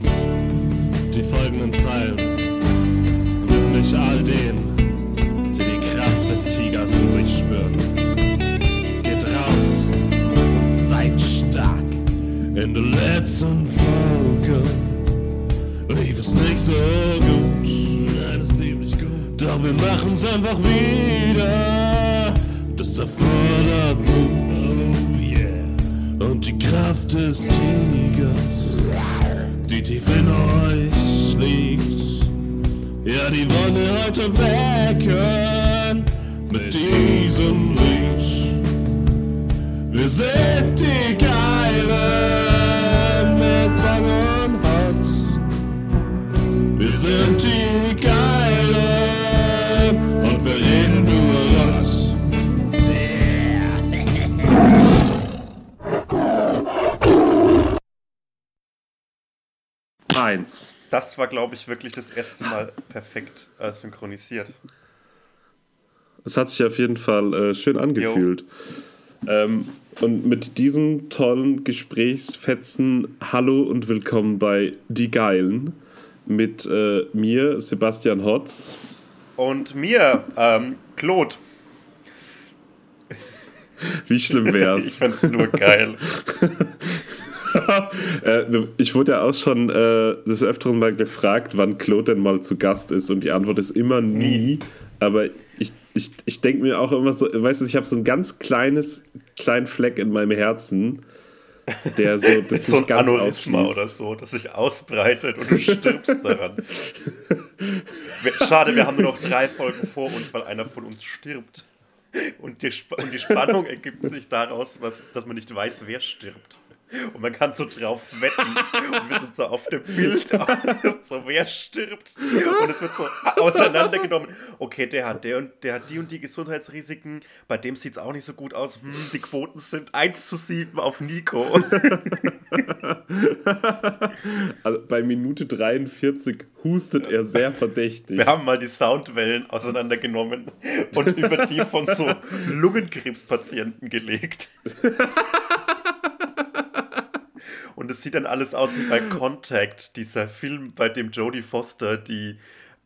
Die folgenden Zeilen widme ich all denen, die die Kraft des Tigers in sich spüren. Geht raus seid stark. In der letzten Folge lief es nicht so gut. Nein, es lief nicht gut. Doch wir machen's einfach wieder. Das erfordert Mut. Oh yeah. Und die Kraft des Tigers, die tief in euch liegt. Ja, die wollen wir heute wecken mit diesem Lied. Wir sind die Geilen mit Bang Hotz. Wir sind die Geilen Eins. Das war, glaube ich, wirklich das erste Mal perfekt äh, synchronisiert. Es hat sich auf jeden Fall äh, schön angefühlt. Ähm, und mit diesem tollen Gesprächsfetzen Hallo und willkommen bei Die Geilen mit äh, mir, Sebastian Hotz. Und mir, ähm, Claude. Wie schlimm wär's? ich fand's nur geil. äh, ich wurde ja auch schon äh, des Öfteren mal gefragt, wann Claude denn mal zu Gast ist. Und die Antwort ist immer nie. Aber ich, ich, ich denke mir auch immer so, weißt du, ich habe so ein ganz kleines, kleinen Fleck in meinem Herzen, der so das so ein ganz Aneurysma oder so, das sich ausbreitet und du stirbst daran. Schade, wir haben nur noch drei Folgen vor uns, weil einer von uns stirbt. Und die, und die Spannung ergibt sich daraus, was, dass man nicht weiß, wer stirbt. Und man kann so drauf wetten. Und wir sind so auf dem Bild, so wer stirbt. Und es wird so auseinandergenommen. Okay, der hat der und der hat die und die Gesundheitsrisiken. Bei dem sieht es auch nicht so gut aus. Hm, die Quoten sind 1 zu 7 auf Nico. Also bei Minute 43 hustet er sehr verdächtig. Wir haben mal die Soundwellen auseinandergenommen und über die von so Lungenkrebspatienten gelegt. Und es sieht dann alles aus wie bei Contact, dieser Film, bei dem Jodie Foster die,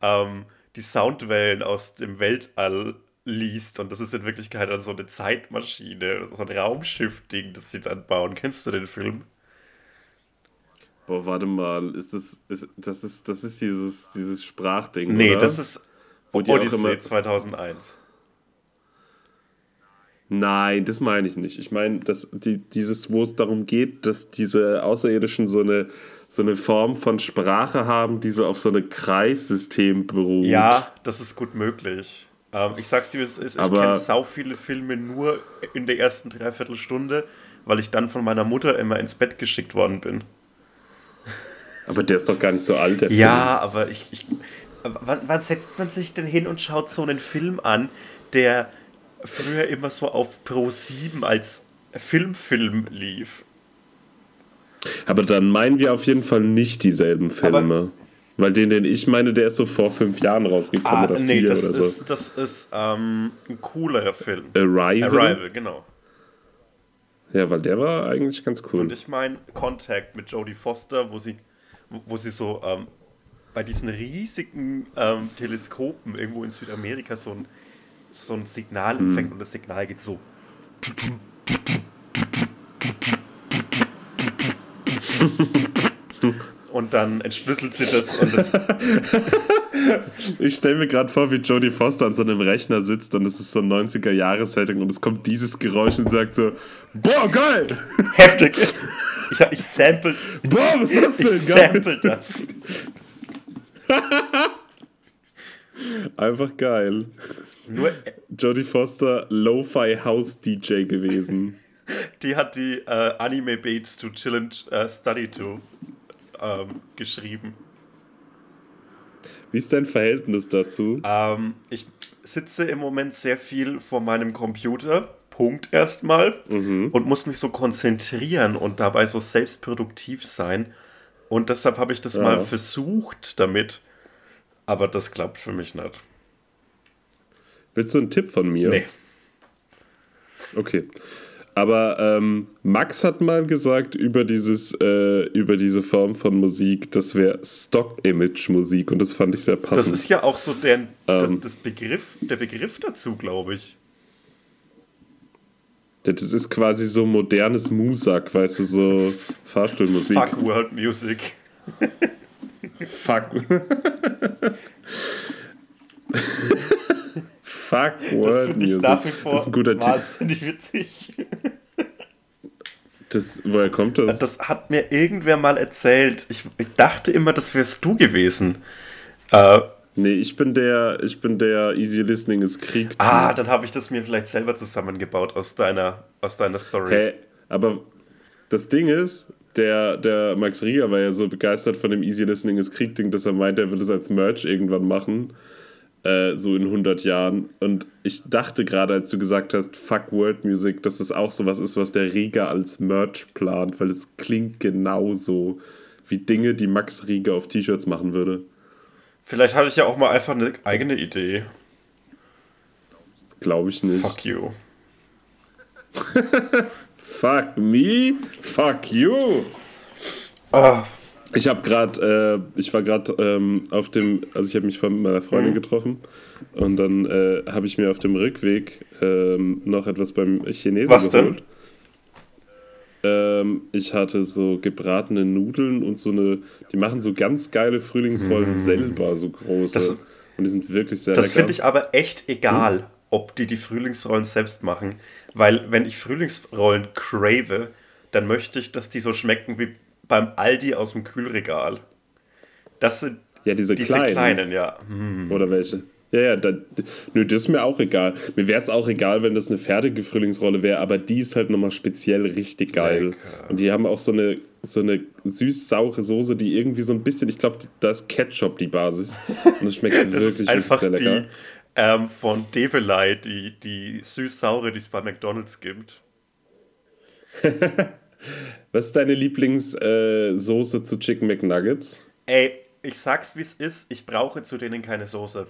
ähm, die Soundwellen aus dem Weltall liest. Und das ist in Wirklichkeit dann so eine Zeitmaschine, so ein Raumschiff-Ding, das sie dann bauen. Kennst du den Film? Boah, warte mal, ist das, ist, das ist, das ist dieses, dieses Sprachding, Nee, oder? das ist Wo die auch Odyssey immer- 2001. Nein, das meine ich nicht. Ich meine, dass die, dieses, wo es darum geht, dass diese Außerirdischen so eine, so eine Form von Sprache haben, die so auf so ein Kreissystem beruht. Ja, das ist gut möglich. Ähm, ich sag's dir, wie es ist. Ich kenne sau viele Filme nur in der ersten Dreiviertelstunde, weil ich dann von meiner Mutter immer ins Bett geschickt worden bin. Aber der ist doch gar nicht so alt, der Ja, aber ich. ich wann, wann setzt man sich denn hin und schaut so einen Film an, der früher immer so auf Pro 7 als Filmfilm lief? Aber dann meinen wir auf jeden Fall nicht dieselben Filme. Weil den, den ich meine, der ist so vor fünf Jahren rausgekommen Ah, oder nee, vier das oder so. ist, das ist ähm, ein coolerer Film. Arrival? Arrival, genau. Ja, weil der war eigentlich ganz cool. Und ich meine Contact mit Jodie Foster, wo sie, wo- wo sie so ähm, bei diesen riesigen ähm, Teleskopen irgendwo in Südamerika so ein, so ein Signal Hm. empfängt und das Signal geht so. Und dann entschlüsselt sie das und das. Ich stelle mir gerade vor, wie Jodie Foster an so einem Rechner sitzt und es ist so ein 90er-Jahres-Setting und es kommt dieses Geräusch und sagt so: Boah, geil! heftig. Ich, ich sample. Boah, was ist das Ich denn? Geil! sample das. Einfach geil. Nur Jodie Foster, Lo-Fi House DJ gewesen. Die hat die äh, Anime Beats to Chill and äh, Study to ähm, geschrieben. Wie ist dein Verhältnis dazu? Ähm, ich sitze im Moment sehr viel vor meinem Computer, Punkt erstmal, und muss mich so konzentrieren und dabei so selbstproduktiv sein. Und deshalb habe ich das Ja. mal versucht damit, aber das klappt für mich nicht. Willst du einen Tipp von mir? Nee. Okay. Aber ähm, Max hat mal gesagt über dieses, äh, über diese Form von Musik, das wäre Stock-Image-Musik und das fand ich sehr passend. Das ist ja auch so der, das, Ähm. das Begriff, der Begriff dazu, glaube ich. Das ist quasi so modernes Musak, weißt du, so Fahrstuhlmusik. Fuck World Music. Fuck. Fuck Das World ich Music. nach wie vor das ist ein guter Titel. wahnsinnig witzig. Das, woher kommt das? Das hat mir irgendwer mal erzählt. Ich, ich dachte immer, das wärst du gewesen. Äh, nee, ich bin der, ich bin der Easy Listening ist Krieg. ah, dann habe ich das mir vielleicht selber zusammengebaut aus deiner, aus deiner Story. Hä? Aber das Ding ist, der, der Max Rieger war ja so begeistert von dem Easy Listening ist Krieg-Ding, dass er meinte, er will es als Merch irgendwann machen. Äh, so in 100 Jahren. Und ich dachte gerade, als du gesagt hast, fuck World Music, dass das auch sowas ist, was der Rieger als Merch plant, weil es klingt genauso wie Dinge, die Max Rieger auf T-Shirts machen würde. Vielleicht hatte ich ja auch mal einfach eine eigene Idee. Glaube ich nicht. Fuck you. Fuck me, fuck you. Ah, Ich habe gerade, äh, ich war gerade ähm, auf dem, also ich habe mich von meiner Freundin Mhm. getroffen und dann äh, habe ich mir auf dem Rückweg ähm, noch etwas beim Chinesen Was denn? geholt. Ähm, ich hatte so gebratene Nudeln und so eine, die machen so ganz geile Frühlingsrollen selber, so große. Mhm. Das- und die sind wirklich sehr das finde ich aber echt egal, ob die die Frühlingsrollen selbst machen. Weil, wenn ich Frühlingsrollen crave, dann möchte ich, dass die so schmecken wie beim Aldi aus dem Kühlregal. Das sind ja, diese, diese kleinen. kleinen, ja. Hm. Oder welche? Ja, ja, da, nö, das ist mir auch egal. Mir wäre es auch egal, wenn das eine fertige Frühlingsrolle wäre, aber die ist halt nochmal speziell richtig geil. Lecker. Und die haben auch so eine, so eine süß-saure Soße, die irgendwie so ein bisschen, ich glaube, da ist Ketchup die Basis. Und das schmeckt Das wirklich, wirklich sehr lecker. die ähm, von Develei, die, die süß-saure, die es bei McDonalds gibt. Was ist deine Lieblingssoße äh, zu Chicken McNuggets? Ey, ich sag's wie es ist, ich brauche zu denen keine Soße.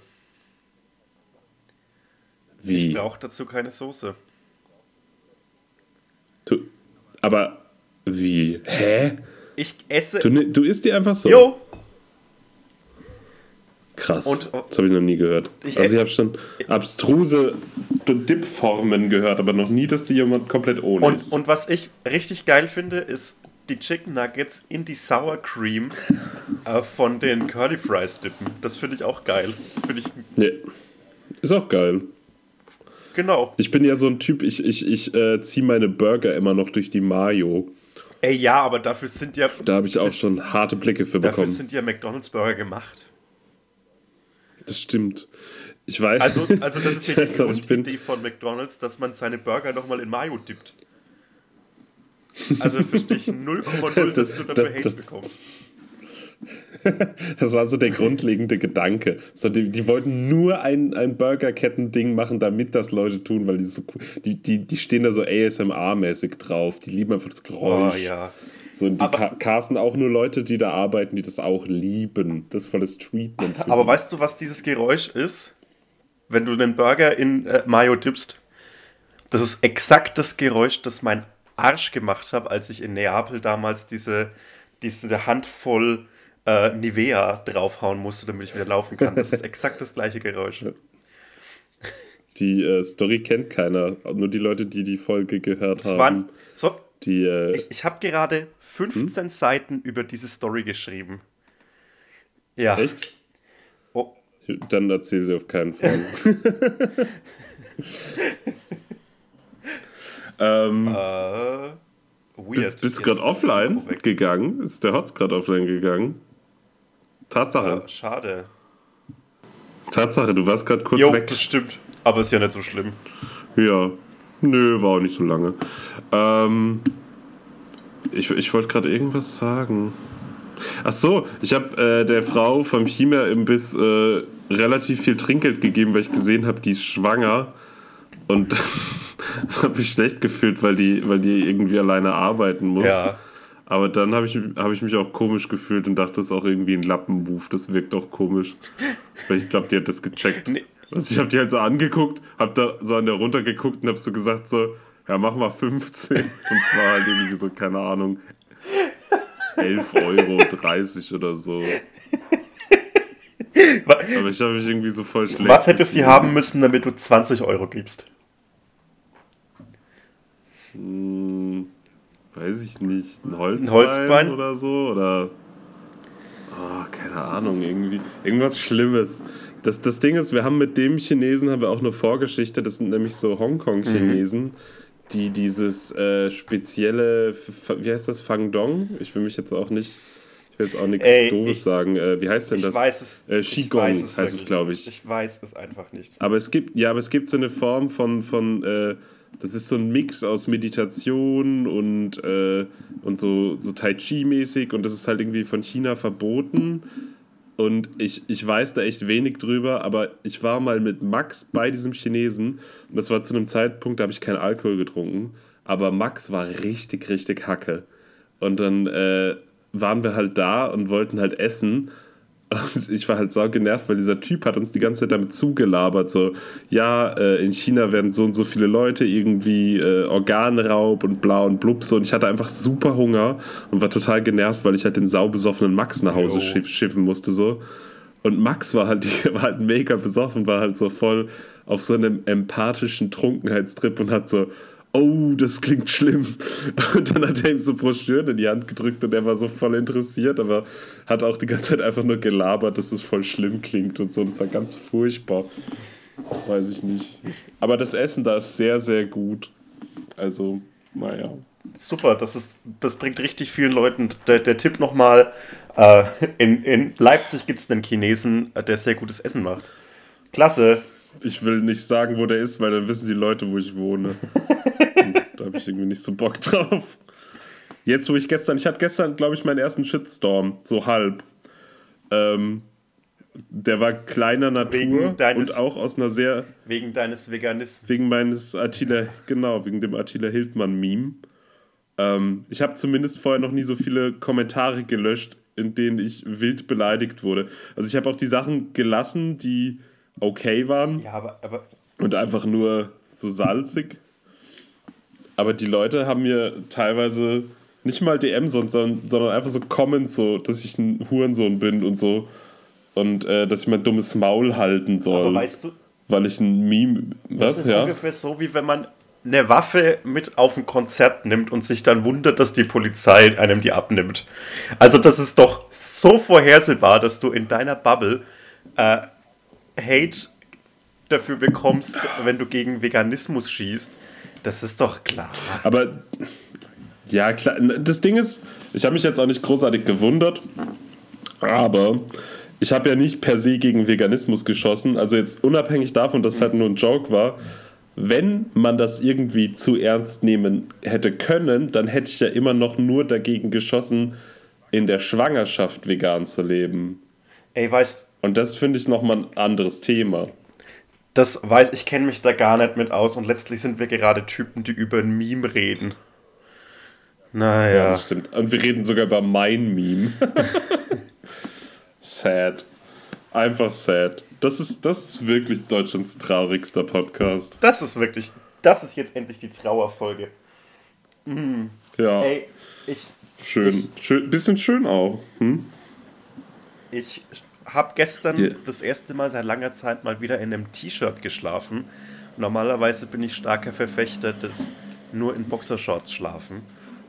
Ich Wie? brauche dazu keine Soße. Du, aber wie? Hä? Ich esse. Du, du isst die einfach so? Jo! Krass. Und- das habe ich noch nie gehört. Ich also ich habe schon abstruse Dip-Formen gehört, aber noch nie, dass die jemand komplett ohne Und, ist. und was ich richtig geil finde, ist die Chicken Nuggets in die Sour Cream äh, von den Curly Fries dippen. Das finde ich auch geil. Finde ich. Nee. Ist auch geil. Genau. Ich bin ja so ein Typ, ich, ich, ich äh, ziehe meine Burger immer noch durch die Mayo. Ey, ja, aber dafür sind ja. Da habe ich auch schon harte Blicke für Dafür bekommen. sind ja McDonalds Burger gemacht. Das stimmt. Ich weiß. Also, also das ist ja die bin, Grundidee von McDonalds, dass man seine Burger nochmal in Mayo dippt. Also verstehe ich 0,0, dass Das- du dafür das- Hate das- bekommst. Das war so der grundlegende Gedanke. So, die, die wollten nur ein, ein Burgerketten-Ding machen, damit das Leute tun, weil die so die, die, die stehen da so ASMR-mäßig drauf. Die lieben einfach das Oh Geräusch. ja. So, die Aber- casten auch nur Leute, die da arbeiten, die das auch lieben. Das ist volles Treatment. Für Aber die. weißt du, was dieses Geräusch ist? Wenn du einen Burger in äh, Mayo dippst? Das ist exakt das Geräusch, das mein Arsch gemacht hat, als ich in Neapel damals diese, diese Handvoll äh, Nivea draufhauen musste, damit ich wieder laufen kann. Das ist exakt das gleiche Geräusch. Die äh, Story kennt keiner. Nur die Leute, die die Folge gehört Es haben. waren, so, die, äh, ich ich habe gerade 15 Seiten über diese Story geschrieben. Ja. echt? Oh, Dann erzähl sie auf keinen Fall. ähm, äh, weird. bist bist du gerade offline gegangen? Ist der Hotz gerade offline gegangen? Tatsache. Ja, schade. Tatsache, du warst gerade kurz Jo, weg. das stimmt. Aber ist ja nicht so schlimm. Ja. Nö, war auch nicht so lange. Ähm, ich ich wollte gerade irgendwas sagen. Ach so, ich habe äh, der Frau vom China-Imbiss äh, relativ viel Trinkgeld gegeben, weil ich gesehen habe, die ist schwanger. Und habe mich schlecht gefühlt, weil die, weil die irgendwie alleine arbeiten muss. Ja. Aber dann habe ich, hab ich mich auch komisch gefühlt und dachte, das ist auch irgendwie ein Lappenmove. Das wirkt auch komisch. Weil ich glaube, die hat das gecheckt. Nee. Also ich habe die halt so angeguckt, habe da so an der runtergeguckt und habe so gesagt so, Ja, mach mal 15. Und zwar halt irgendwie so, keine Ahnung, 11 Euro, 30 oder so. Aber ich habe mich irgendwie so voll schlecht. Was hättest du haben müssen, damit du 20 Euro gibst? Hm, weiß ich nicht. Ein Holzbein, Ein Holzbein? oder so? Oder. Oh, keine Ahnung, irgendwie. Irgendwas Schlimmes. Das, das Ding ist, wir haben mit dem Chinesen haben wir auch eine Vorgeschichte. Das sind nämlich so Hongkong-Chinesen, die dieses äh, spezielle, wie heißt das, Fang Dong? Ich will mich jetzt auch nicht, ich will jetzt auch nichts Ey, Doofes ich- sagen. Äh, wie heißt denn Ich das? weiß es. Äh, ich Qigong weiß heißt wirklich es, glaube ich. Ich weiß es einfach nicht. Aber es gibt, ja, aber es gibt so eine Form von, von äh, das ist so ein Mix aus Meditation und, äh, und so, so Tai Chi-mäßig und das ist halt irgendwie von China verboten. Und ich, ich weiß da echt wenig drüber, aber ich war mal mit Max bei diesem Chinesen und das war zu einem Zeitpunkt, da habe ich keinen Alkohol getrunken, aber Max war richtig, richtig hacke. Und dann äh, waren wir halt da und wollten halt essen. Und ich war halt sau genervt, weil dieser Typ hat uns die ganze Zeit damit zugelabert, so, ja, äh, in China werden so und so viele Leute irgendwie äh, Organraub und bla und blub so. Und ich hatte einfach super Hunger und war total genervt, weil ich halt den saubesoffenen Max nach Hause schiff, schiffen musste, so. Und Max war halt, war halt mega besoffen, war halt so voll auf so einem empathischen Trunkenheitstrip und hat so, oh, das klingt schlimm. Und dann hat er ihm so Broschüren in die Hand gedrückt und er war so voll interessiert, aber hat auch die ganze Zeit einfach nur gelabert, dass es voll schlimm klingt und so. Das war ganz furchtbar. Weiß ich nicht. Aber das Essen da ist sehr, sehr gut. Also, naja. Super, das, ist, das bringt richtig vielen Leuten. Der, der Tipp nochmal: äh, in, in Leipzig gibt es einen Chinesen, äh, der sehr gutes Essen macht. Klasse. Ich will nicht sagen, wo der ist, weil dann wissen die Leute, wo ich wohne. da habe ich irgendwie nicht so Bock drauf. Jetzt, wo ich gestern, ich hatte gestern, glaube ich, meinen ersten Shitstorm, so halb. Ähm, der war kleiner Natur deines- und auch aus einer sehr, Wegen deines Veganismus. wegen meines Attila, genau, wegen dem Attila Hildmann-Meme. Ähm, ich habe zumindest vorher noch nie so viele Kommentare gelöscht, in denen ich wild beleidigt wurde. Also ich habe auch die Sachen gelassen, die okay waren Ja, aber, aber und einfach nur so salzig. Aber die Leute haben mir teilweise nicht mal DM, sondern, sondern einfach so Comments, so, dass ich ein Hurensohn bin und so. Und äh, dass ich mein dummes Maul halten soll. Aber weißt du, weil ich ein Meme. das Was? ist Ja? ungefähr so, wie wenn man eine Waffe mit auf ein Konzert nimmt und sich dann wundert, dass die Polizei einem die abnimmt. Also das ist doch so vorhersehbar, dass du in deiner Bubble äh, Hate dafür bekommst, wenn du gegen Veganismus schießt. Das ist doch klar. Aber ja, klar. Das Ding ist, ich habe mich jetzt auch nicht großartig gewundert, aber ich habe ja nicht per se gegen Veganismus geschossen. Also jetzt unabhängig davon, dass es halt nur ein Joke war. Wenn man das irgendwie zu ernst nehmen hätte können, dann hätte ich ja immer noch nur dagegen geschossen, in der Schwangerschaft vegan zu leben. Ey, weißt Und das finde ich nochmal ein anderes Thema. das weiß ich, kenne mich da gar nicht mit aus und letztlich sind wir gerade Typen, die über ein Meme reden. Naja. Ja, das stimmt. Und wir reden sogar über mein Meme. sad. Einfach sad. Das ist, das ist wirklich Deutschlands traurigster Podcast. Das ist wirklich, das ist jetzt endlich die Trauerfolge. Ja, Ey, ich, schön. schön. Bisschen schön auch. Hm? ich habe gestern Ja. das erste Mal seit langer Zeit mal wieder in einem T-Shirt geschlafen. Normalerweise bin ich starker Verfechter des nur in Boxershorts schlafen.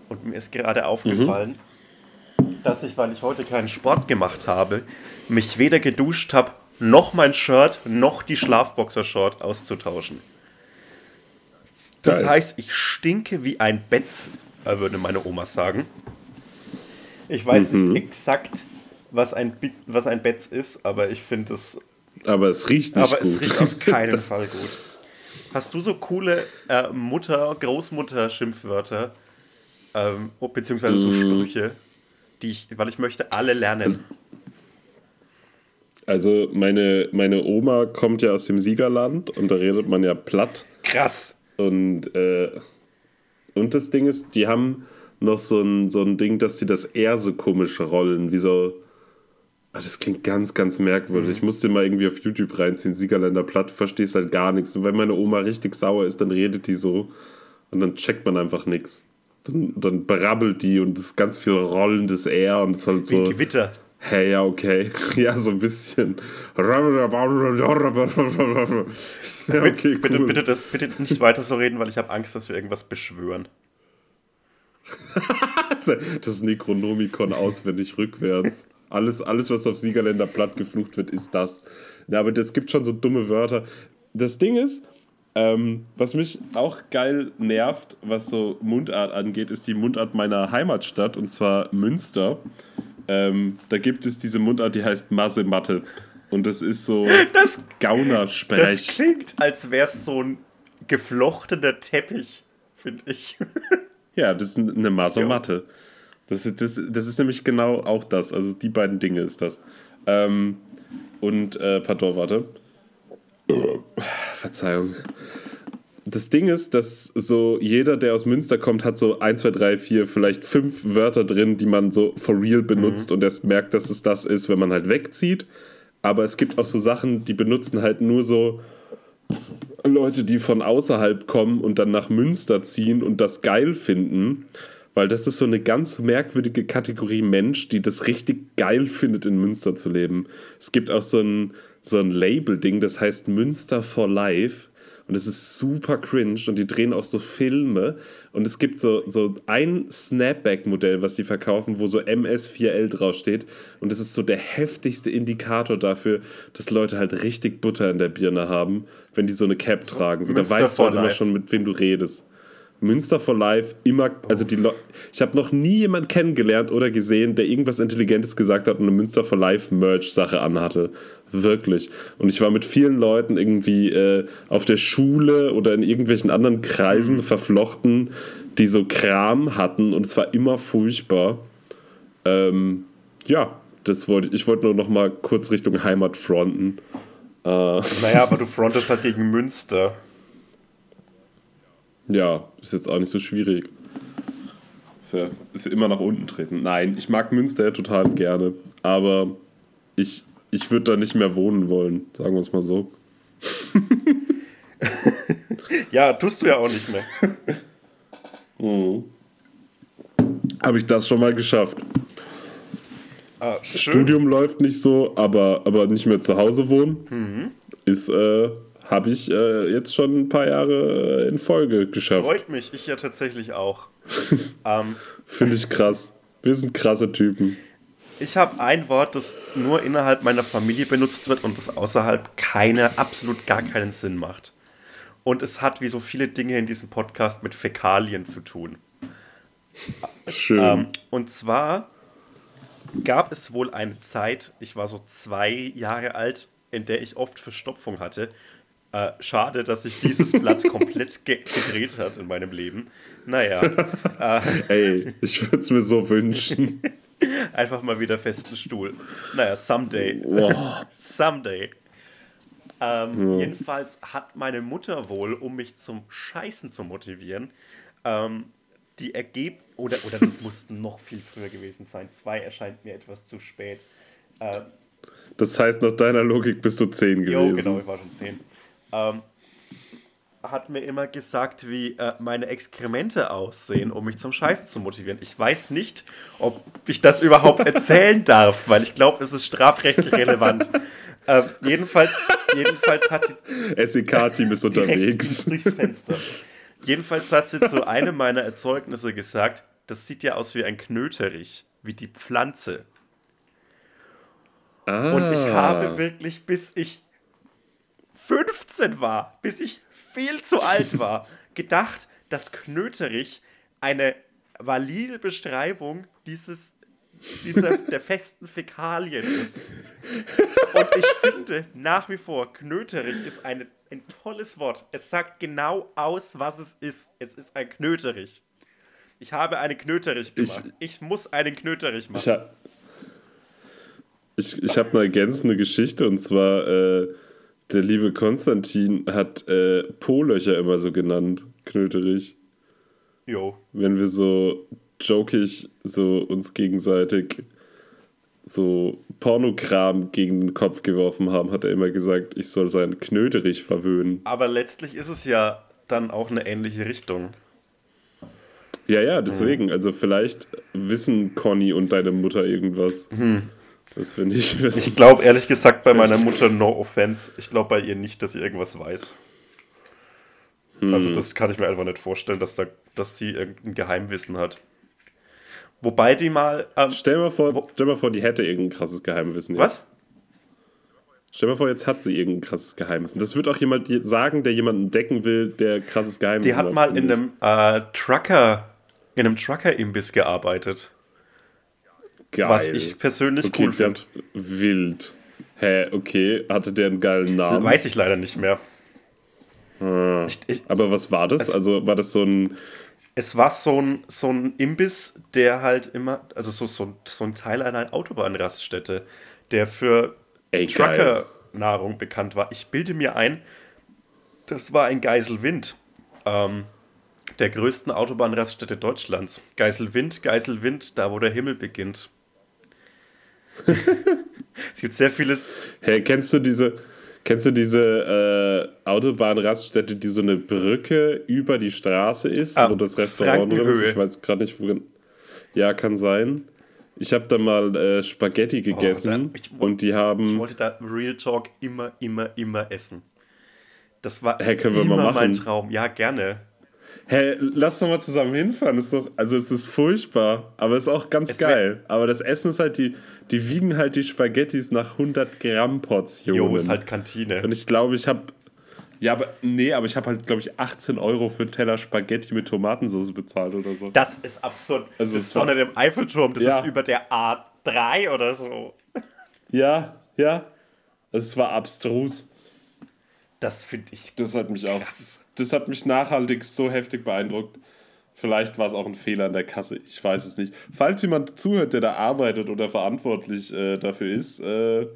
Und mir ist gerade aufgefallen, dass ich, weil ich heute keinen Sport gemacht habe, mich weder geduscht habe, noch mein Shirt, noch die Schlafboxershort auszutauschen. Das Geil. heißt, ich stinke wie ein Betz, würde meine Oma sagen. Ich weiß Mhm. nicht exakt, was ein, Bi- was ein Betz ist, aber ich finde es. Aber es riecht nicht Aber gut. es riecht auf keinen Fall gut. Hast du so coole äh, Mutter-, Großmutter-Schimpfwörter, ähm, oh, beziehungsweise so Mm. Sprüche, die ich, weil ich möchte alle lernen. Also meine, meine Oma kommt ja aus dem Siegerland und da redet man ja platt. Krass. Und, äh, und das Ding ist, die haben noch so ein, so ein Ding, dass die das eher so komisch rollen, wie so. Ah, das klingt ganz, ganz merkwürdig. Ich musste mal irgendwie auf YouTube reinziehen, Siegerländer Platt, verstehst halt gar nichts. Und wenn meine Oma richtig sauer ist, dann redet die so. Und dann checkt man einfach nichts. Dann, dann brabbelt die und es ist ganz viel rollendes R und es ist halt so. Wie Gewitter. Hey, ja, okay. Ja, so ein bisschen. ja, okay, Bitte, cool. bitte, das, bitte nicht weiter so reden, weil ich habe Angst, dass wir irgendwas beschwören. Das Necronomicon auswendig rückwärts. Alles, alles, was auf Siegerländer platt geflucht wird, ist das. Ja, aber das gibt schon so dumme Wörter. Das Ding ist, ähm, was mich auch geil nervt, was so Mundart angeht, ist die Mundart meiner Heimatstadt, und zwar Münster. Ähm, da gibt es diese Mundart, die heißt Masematte. Und das ist so Das, das Gaunersprech. klingt, als wäre es so ein geflochtener Teppich, finde ich. Ja, das ist eine Masematte. Das, ist- das, das ist nämlich genau auch das. Also die beiden Dinge ist das. Ähm, und, äh, pardon, warte. Verzeihung. Das Ding ist, dass so jeder, der aus Münster kommt, hat so 1, 2, 3, 4, vielleicht fünf Wörter drin, die man so for real benutzt und erst merkt, dass es das ist, wenn man halt wegzieht. Aber es gibt auch so Sachen, die benutzen halt nur so Leute, die von außerhalb kommen und dann nach Münster ziehen und das geil finden, weil das ist so eine ganz merkwürdige Kategorie Mensch, die das richtig geil findet, in Münster zu leben. Es gibt auch so ein, so ein Label-Ding, das heißt Münster for Life. Und es ist super cringe und die drehen auch so Filme. Und es gibt so, so ein Snapback-Modell, was die verkaufen, wo so MS4L draufsteht. Und das ist so der heftigste Indikator dafür, dass Leute halt richtig Butter in der Birne haben, wenn die so eine Cap tragen. So, da weißt du halt immer schon, mit wem du redest. Münster for Life, immer, also die Le ich habe noch nie jemanden kennengelernt oder gesehen, der irgendwas Intelligentes gesagt hat und eine Münster for Life Merch-Sache anhatte. Wirklich. Und ich war mit vielen Leuten irgendwie äh, auf der Schule oder in irgendwelchen anderen Kreisen verflochten, die so Kram hatten und es war immer furchtbar. Ähm, ja, das wollte ich, ich wollte nur noch mal kurz Richtung Heimat fronten. Äh, Naja, aber du frontest halt gegen Münster. Ja, ist jetzt auch nicht so schwierig. Ist ja ist ja immer nach unten treten. Nein, ich mag Münster ja total gerne, aber ich, ich würde da nicht mehr wohnen wollen, sagen wir es mal so. Ja, tust du ja auch nicht mehr. Habe ich das schon mal geschafft. Ah, schön. Studium läuft nicht so, aber, aber nicht mehr zu Hause wohnen, ist, äh, habe ich äh, jetzt schon ein paar Jahre in Folge geschafft. Freut mich, ich ja tatsächlich auch. ähm, Finde ich krass. Wir sind krasse Typen. ich habe ein Wort, das nur innerhalb meiner Familie benutzt wird und das außerhalb keine, absolut gar keinen Sinn macht. Und es hat wie so viele Dinge in diesem Podcast mit Fäkalien zu tun. Schön. Ähm, und zwar gab es wohl eine Zeit, ich war so zwei Jahre alt, in der ich oft Verstopfung hatte. Äh, schade, dass sich dieses Blatt komplett ge gedreht hat in meinem Leben. Naja, Ey, ich würde es mir so wünschen. einfach mal wieder festen Stuhl. Naja, someday. Someday. Ähm, Jedenfalls hat meine Mutter wohl, um mich zum Scheißen zu motivieren, ähm, die Ergeb... Oder, oder das muss noch viel früher gewesen sein. Zwei erscheint mir etwas zu spät. Äh, Das heißt, nach deiner Logik bist du 10 jo, gewesen. genau, ich war schon zehn. Ähm, hat mir immer gesagt, wie äh, meine Exkremente aussehen, um mich zum Scheißen zu motivieren. Ich weiß nicht, ob ich das überhaupt erzählen darf, weil ich glaube, es ist strafrechtlich relevant. ähm, jedenfalls, jedenfalls hat die SEK-Team ist unterwegs. durchs Fenster. Jedenfalls hat sie zu einem meiner Erzeugnisse gesagt, das sieht ja aus wie ein Knöterich, wie die Pflanze. Ah. Und ich habe wirklich, bis ich 15 war, bis ich viel zu alt war, gedacht, dass Knöterich eine valide Beschreibung dieses, dieser, der festen Fäkalien ist. Und ich finde nach wie vor, Knöterich ist eine, ein tolles Wort. Es sagt genau aus, was es ist. Es ist ein Knöterich. Ich habe einen Knöterich gemacht. Ich, muss einen Knöterich machen. Ich, ha ich, ich habe eine ergänzende Geschichte und zwar äh, der liebe Konstantin hat äh, Po-Löcher immer so genannt, Knöterich. jo. Wenn wir so jokig so uns gegenseitig so Pornokram gegen den Kopf geworfen haben, hat er immer gesagt, ich soll seinen Knöterich verwöhnen. Aber letztlich ist es ja dann auch eine ähnliche Richtung. Ja, ja, deswegen. Also vielleicht wissen Conny und deine Mutter irgendwas. Das finde ich. Hm. Ich glaube ehrlich gesagt bei meiner Mutter, no offense, ich glaube bei ihr nicht, dass sie irgendwas weiß. Also das kann ich mir einfach nicht vorstellen, dass, da, dass sie irgendein Geheimwissen hat. Wobei die mal... Ähm, Stell mal vor, stell mal vor, die hätte irgendein krasses Geheimwissen. Jetzt. was? Stell mal vor, jetzt hat sie irgendein krasses Geheimwissen. Das wird auch jemand je- sagen, der jemanden entdecken will, der krasses Geheimwissen Die hat mal in einem äh, Trucker, in einem Trucker-Imbiss gearbeitet. Geil. Was ich persönlich okay, cool finde. Wild. Hä, okay. Hatte der einen geilen Namen? Weiß ich leider nicht mehr. Ah. Ich, ich, Aber was war das? Also war das so ein. es war so ein, so ein Imbiss, der halt immer, also so, so, ein- so ein Teil einer Autobahnraststätte, der für. Trucker-Nahrung bekannt war. Ich bilde mir ein, das war in Geiselwind, ähm, der größten Autobahnraststätte Deutschlands. Geiselwind, Geiselwind, da wo der Himmel beginnt. Es gibt sehr vieles. Hey, kennst du diese. Kennst du diese äh, Autobahnraststätte, die so eine Brücke über die Straße ist, Ah, wo das Restaurant drin ist? Ich weiß gerade nicht, wo. gen- Ja, kann sein. Ich habe da mal äh, Spaghetti gegessen Oh, ich- und die Ich haben. wollte da Real Talk immer, immer, immer essen. Das war wir immer mein? Traum. Ja, gerne. Hey, lass doch mal zusammen hinfahren. Das ist doch, also es ist furchtbar, aber es ist auch ganz Es geil. Aber das Essen ist halt die, die wiegen halt die Spaghettis nach 100 Gramm Portionen. Jo, ist halt Kantine. Und ich glaube, ich habe, ja, aber nee, aber ich habe halt, glaube ich, 18 Euro für einen Teller Spaghetti mit Tomatensauce bezahlt oder so. Das ist absurd. Also das ist vorne dem Eiffelturm, das Ja. ist über der A3 oder so. Ja, ja. Es war abstrus. Das finde ich Das hat mich auch. krass. Das hat mich nachhaltig so heftig beeindruckt. Vielleicht war es auch ein Fehler in der Kasse, ich weiß es nicht. Falls jemand zuhört, der da arbeitet oder verantwortlich äh, dafür ist, äh,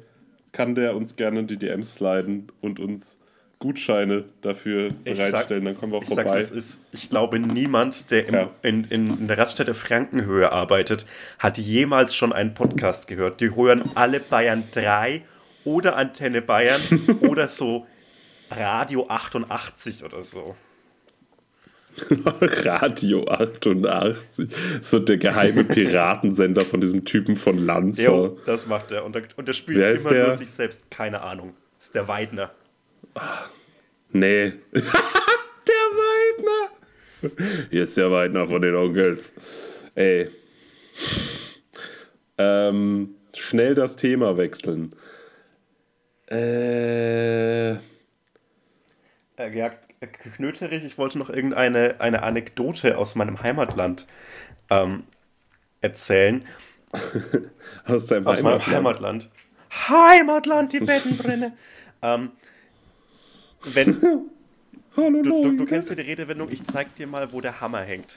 kann der uns gerne in die DMs sliden und uns Gutscheine dafür Ich bereitstellen. sag- Dann kommen wir auch Ich sag, vorbei. das ist, ich glaube, niemand, der im, Ja. in, in, in der Raststätte Frankenhöhe arbeitet, hat jemals schon einen Podcast gehört. Die hören alle Bayern 3 oder Antenne Bayern oder so Radio 88 oder so. Radio 88. So der geheime Piratensender von diesem Typen von Lanza. Jo, das macht er. Und der, und der spielt Wer immer der? nur sich selbst. Keine Ahnung. Das ist der Weidner. Nee. der Weidner. Hier ist der Weidner von den Onkels. Ey. Ähm, schnell das Thema wechseln. Äh, Äh, ja, Knöterich, ich wollte noch irgendeine eine Anekdote aus meinem Heimatland ähm, erzählen. aus deinem Aus meinem Heimatland. Heimatland. Heimatland, die Bettenbrenne. ähm, wenn, Hallo, du, du, du kennst ja die Redewendung, ich zeig dir mal, wo der Hammer hängt.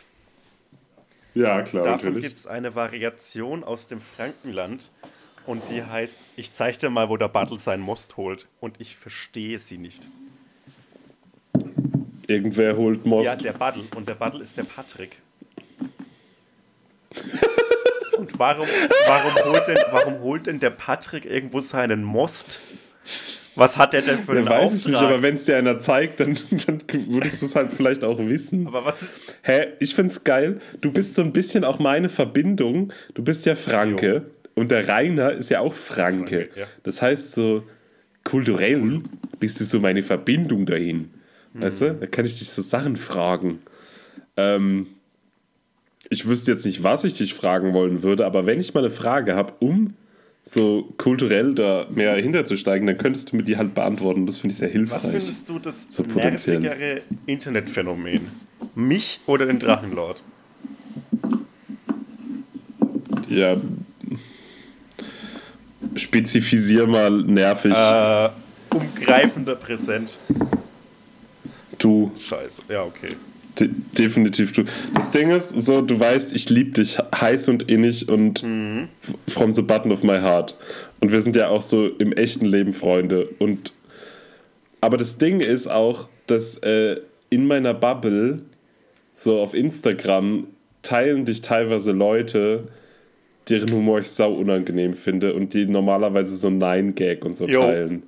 Ja, klar, Davon natürlich. gibt es eine Variation aus dem Frankenland und die heißt, ich zeig dir mal, wo der Battle sein Most holt. Und ich verstehe sie nicht. Irgendwer holt Most. Ja, der Battle. Und der Battle ist der Patrick. Und warum, warum, holt denn, warum holt denn der Patrick irgendwo seinen Most? Was hat er denn für Ja, einen weiß ich nicht, Auftrag? aber wenn es dir einer zeigt, dann, dann würdest du es halt vielleicht auch wissen. Aber was ist. Hä, ich find's geil. Du bist so ein bisschen auch meine Verbindung. Du bist ja Franke und der Rainer ist ja auch Franke. Franke, ja. Das heißt, so kulturell bist du so meine Verbindung dahin. Weißt du? Da kann ich dich so Sachen fragen. Ähm, ich wüsste jetzt nicht, was ich dich fragen wollen würde, aber wenn ich mal eine Frage habe, um so kulturell da mehr hinterzusteigen, dann könntest du mir die halt beantworten. Das finde ich sehr Was hilfreich. findest du das So nervigere Internetphänomen? Mich oder den Drachenlord? Ja. Spezifisier mal nervig. Äh, umgreifender Präsent. Du, Scheiße. Ja, okay. de definitiv du. Das Ding ist, so, du weißt, ich liebe dich heiß und innig und f- from the button of my heart. Und wir sind ja auch so im echten Leben Freunde. Und aber das Ding ist auch, dass äh, in meiner Bubble, so auf Instagram, teilen dich teilweise Leute, deren Humor ich sau unangenehm finde und die normalerweise so Nein-Gag und so Jo. teilen.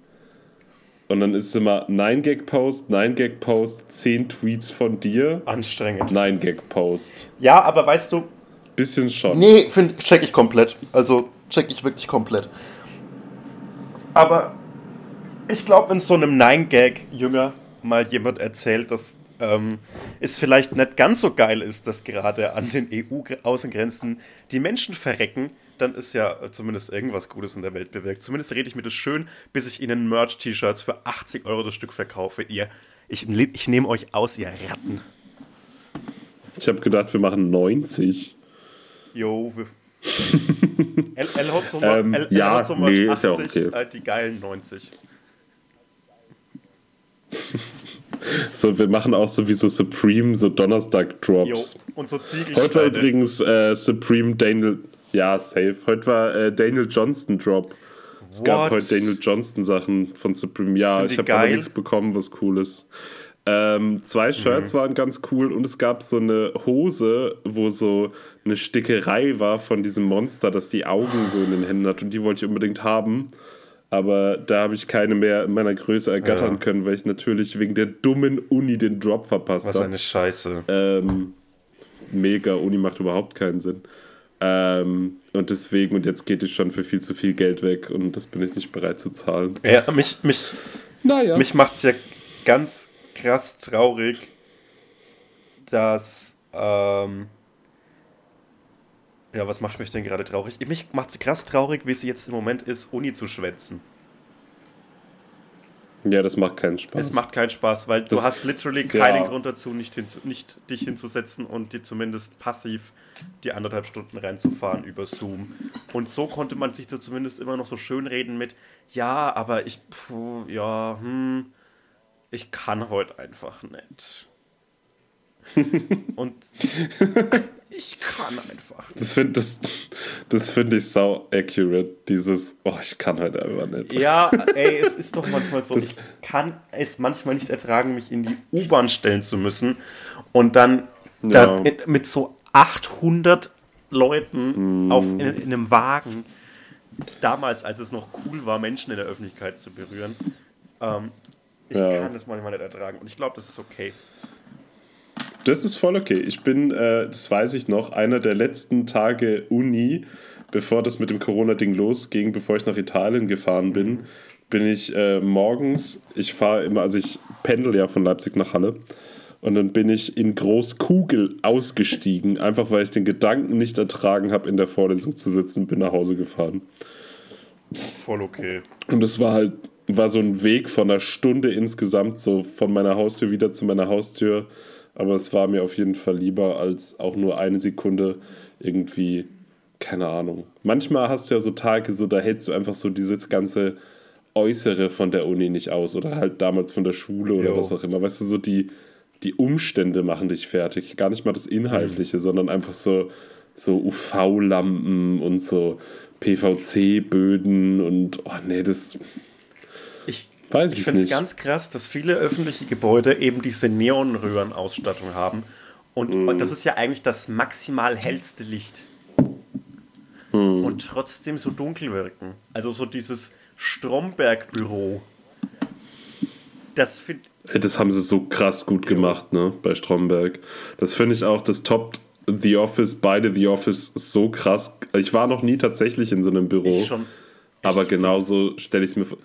Und dann ist es immer 9-Gag-Post, 9-Gag-Post, 10 Tweets von dir, Anstrengend. 9-Gag-Post. Ja, aber weißt du, Bisschen schon. Nee, find, check ich komplett. Also check ich wirklich komplett. Aber ich glaube, wenn so einem 9-Gag-Jünger mal jemand erzählt, dass ähm, es vielleicht nicht ganz so geil ist, dass gerade an den EU-Außengrenzen die Menschen verrecken, dann ist ja zumindest irgendwas Gutes in der Welt bewirkt. Zumindest rede ich mir das schön, bis ich ihnen Merch-T-Shirts für 80 Euro das Stück verkaufe. Ihr, ich, ich nehme euch aus, ihr Ratten. Ich habe gedacht, wir machen 90. Jo, wir- L, L hat so Ähm, L, L ja, nee, 80, ist ja okay. äh, die geilen 90. So, wir machen auch so wie so Supreme, so Donnerstag-Drops. und so Heute war übrigens äh, Supreme Daniel. Ja, safe. Heute war äh, Daniel Johnston Drop. Es gab What? heute Daniel Johnston Sachen von Supreme. Ja, Sind ich habe aber nichts bekommen, was cool ist. Ähm, zwei Shirts waren ganz cool und es gab so eine Hose, wo so eine Stickerei war von diesem Monster, das die Augen so in den Händen hat und die wollte ich unbedingt haben. Aber da habe ich keine mehr in meiner Größe ergattern Ja. können, weil ich natürlich wegen der dummen Uni den Drop verpasst Was habe. eine Scheiße. Ähm, mega, Uni macht überhaupt keinen Sinn. Ähm, und deswegen, und jetzt geht es schon für viel zu viel Geld weg und das bin ich nicht bereit zu zahlen. Ja, mich, mich, Naja. mich macht es ja ganz krass traurig, dass. Ähm, ja, was macht mich denn gerade traurig? Mich macht es krass traurig, wie es jetzt im Moment ist, Uni zu schwätzen. ja, das macht keinen Spaß. Es macht keinen Spaß, weil du Das- hast literally ja. keinen Grund dazu, nicht, hinzu, nicht dich hinzusetzen und dir zumindest passiv die anderthalb Stunden reinzufahren über Zoom. Und so konnte man sich da zumindest immer noch so schön reden mit, ja, aber ich, puh, ja, hm, ich kann heute einfach nicht. und ich kann einfach nicht. das finde das, das find ich sau accurate, dieses, oh, ich kann heute einfach nicht. Ja, ey, es ist doch manchmal so, ich kann es manchmal nicht ertragen, mich in die U-Bahn stellen zu müssen und dann Ja. da, mit so 800 Leuten Mhm. auf, in, in einem Wagen, damals, als es noch cool war, Menschen in der Öffentlichkeit zu berühren, ähm, ich Ja. kann das manchmal nicht ertragen und ich glaube, das ist okay. Das ist voll okay. Ich bin, äh, das weiß ich noch, einer der letzten Tage Uni, bevor das mit dem Corona-Ding losging, bevor ich nach Italien gefahren bin, bin ich äh, morgens, ich fahre immer, also ich pendel ja von Leipzig nach Halle. Und dann bin ich in Großkugel ausgestiegen, einfach weil ich den Gedanken nicht ertragen habe, in der Vorlesung zu sitzen, bin nach Hause gefahren. Voll okay. Und es war halt, war so ein Weg von einer Stunde insgesamt, so von meiner Haustür wieder zu meiner Haustür. Aber es war mir auf jeden Fall lieber, als auch nur eine Sekunde irgendwie, keine Ahnung. Manchmal hast du ja so Tage, so da hältst du einfach so dieses ganze Äußere von der Uni nicht aus oder halt damals von der Schule oder Jo. was auch immer. Weißt du, so die, die Umstände machen dich fertig. Gar nicht mal das Inhaltliche, sondern einfach so, so UV-Lampen und so PVC-Böden und oh nee, das weiß ich ich, finde es ganz krass, dass viele öffentliche Gebäude eben diese Neonröhrenausstattung haben. Und, Mhm. und das ist ja eigentlich das maximal hellste Licht. Mhm. Und trotzdem so dunkel wirken. Also so dieses Stromberg-Büro. Das finde Das haben sie so krass gut gemacht, ne, bei Stromberg. Das finde ich auch, das toppt The Office, beide The Office so krass. Ich war noch nie tatsächlich in so einem Büro, ich schon. aber genauso stelle ich es mir vor.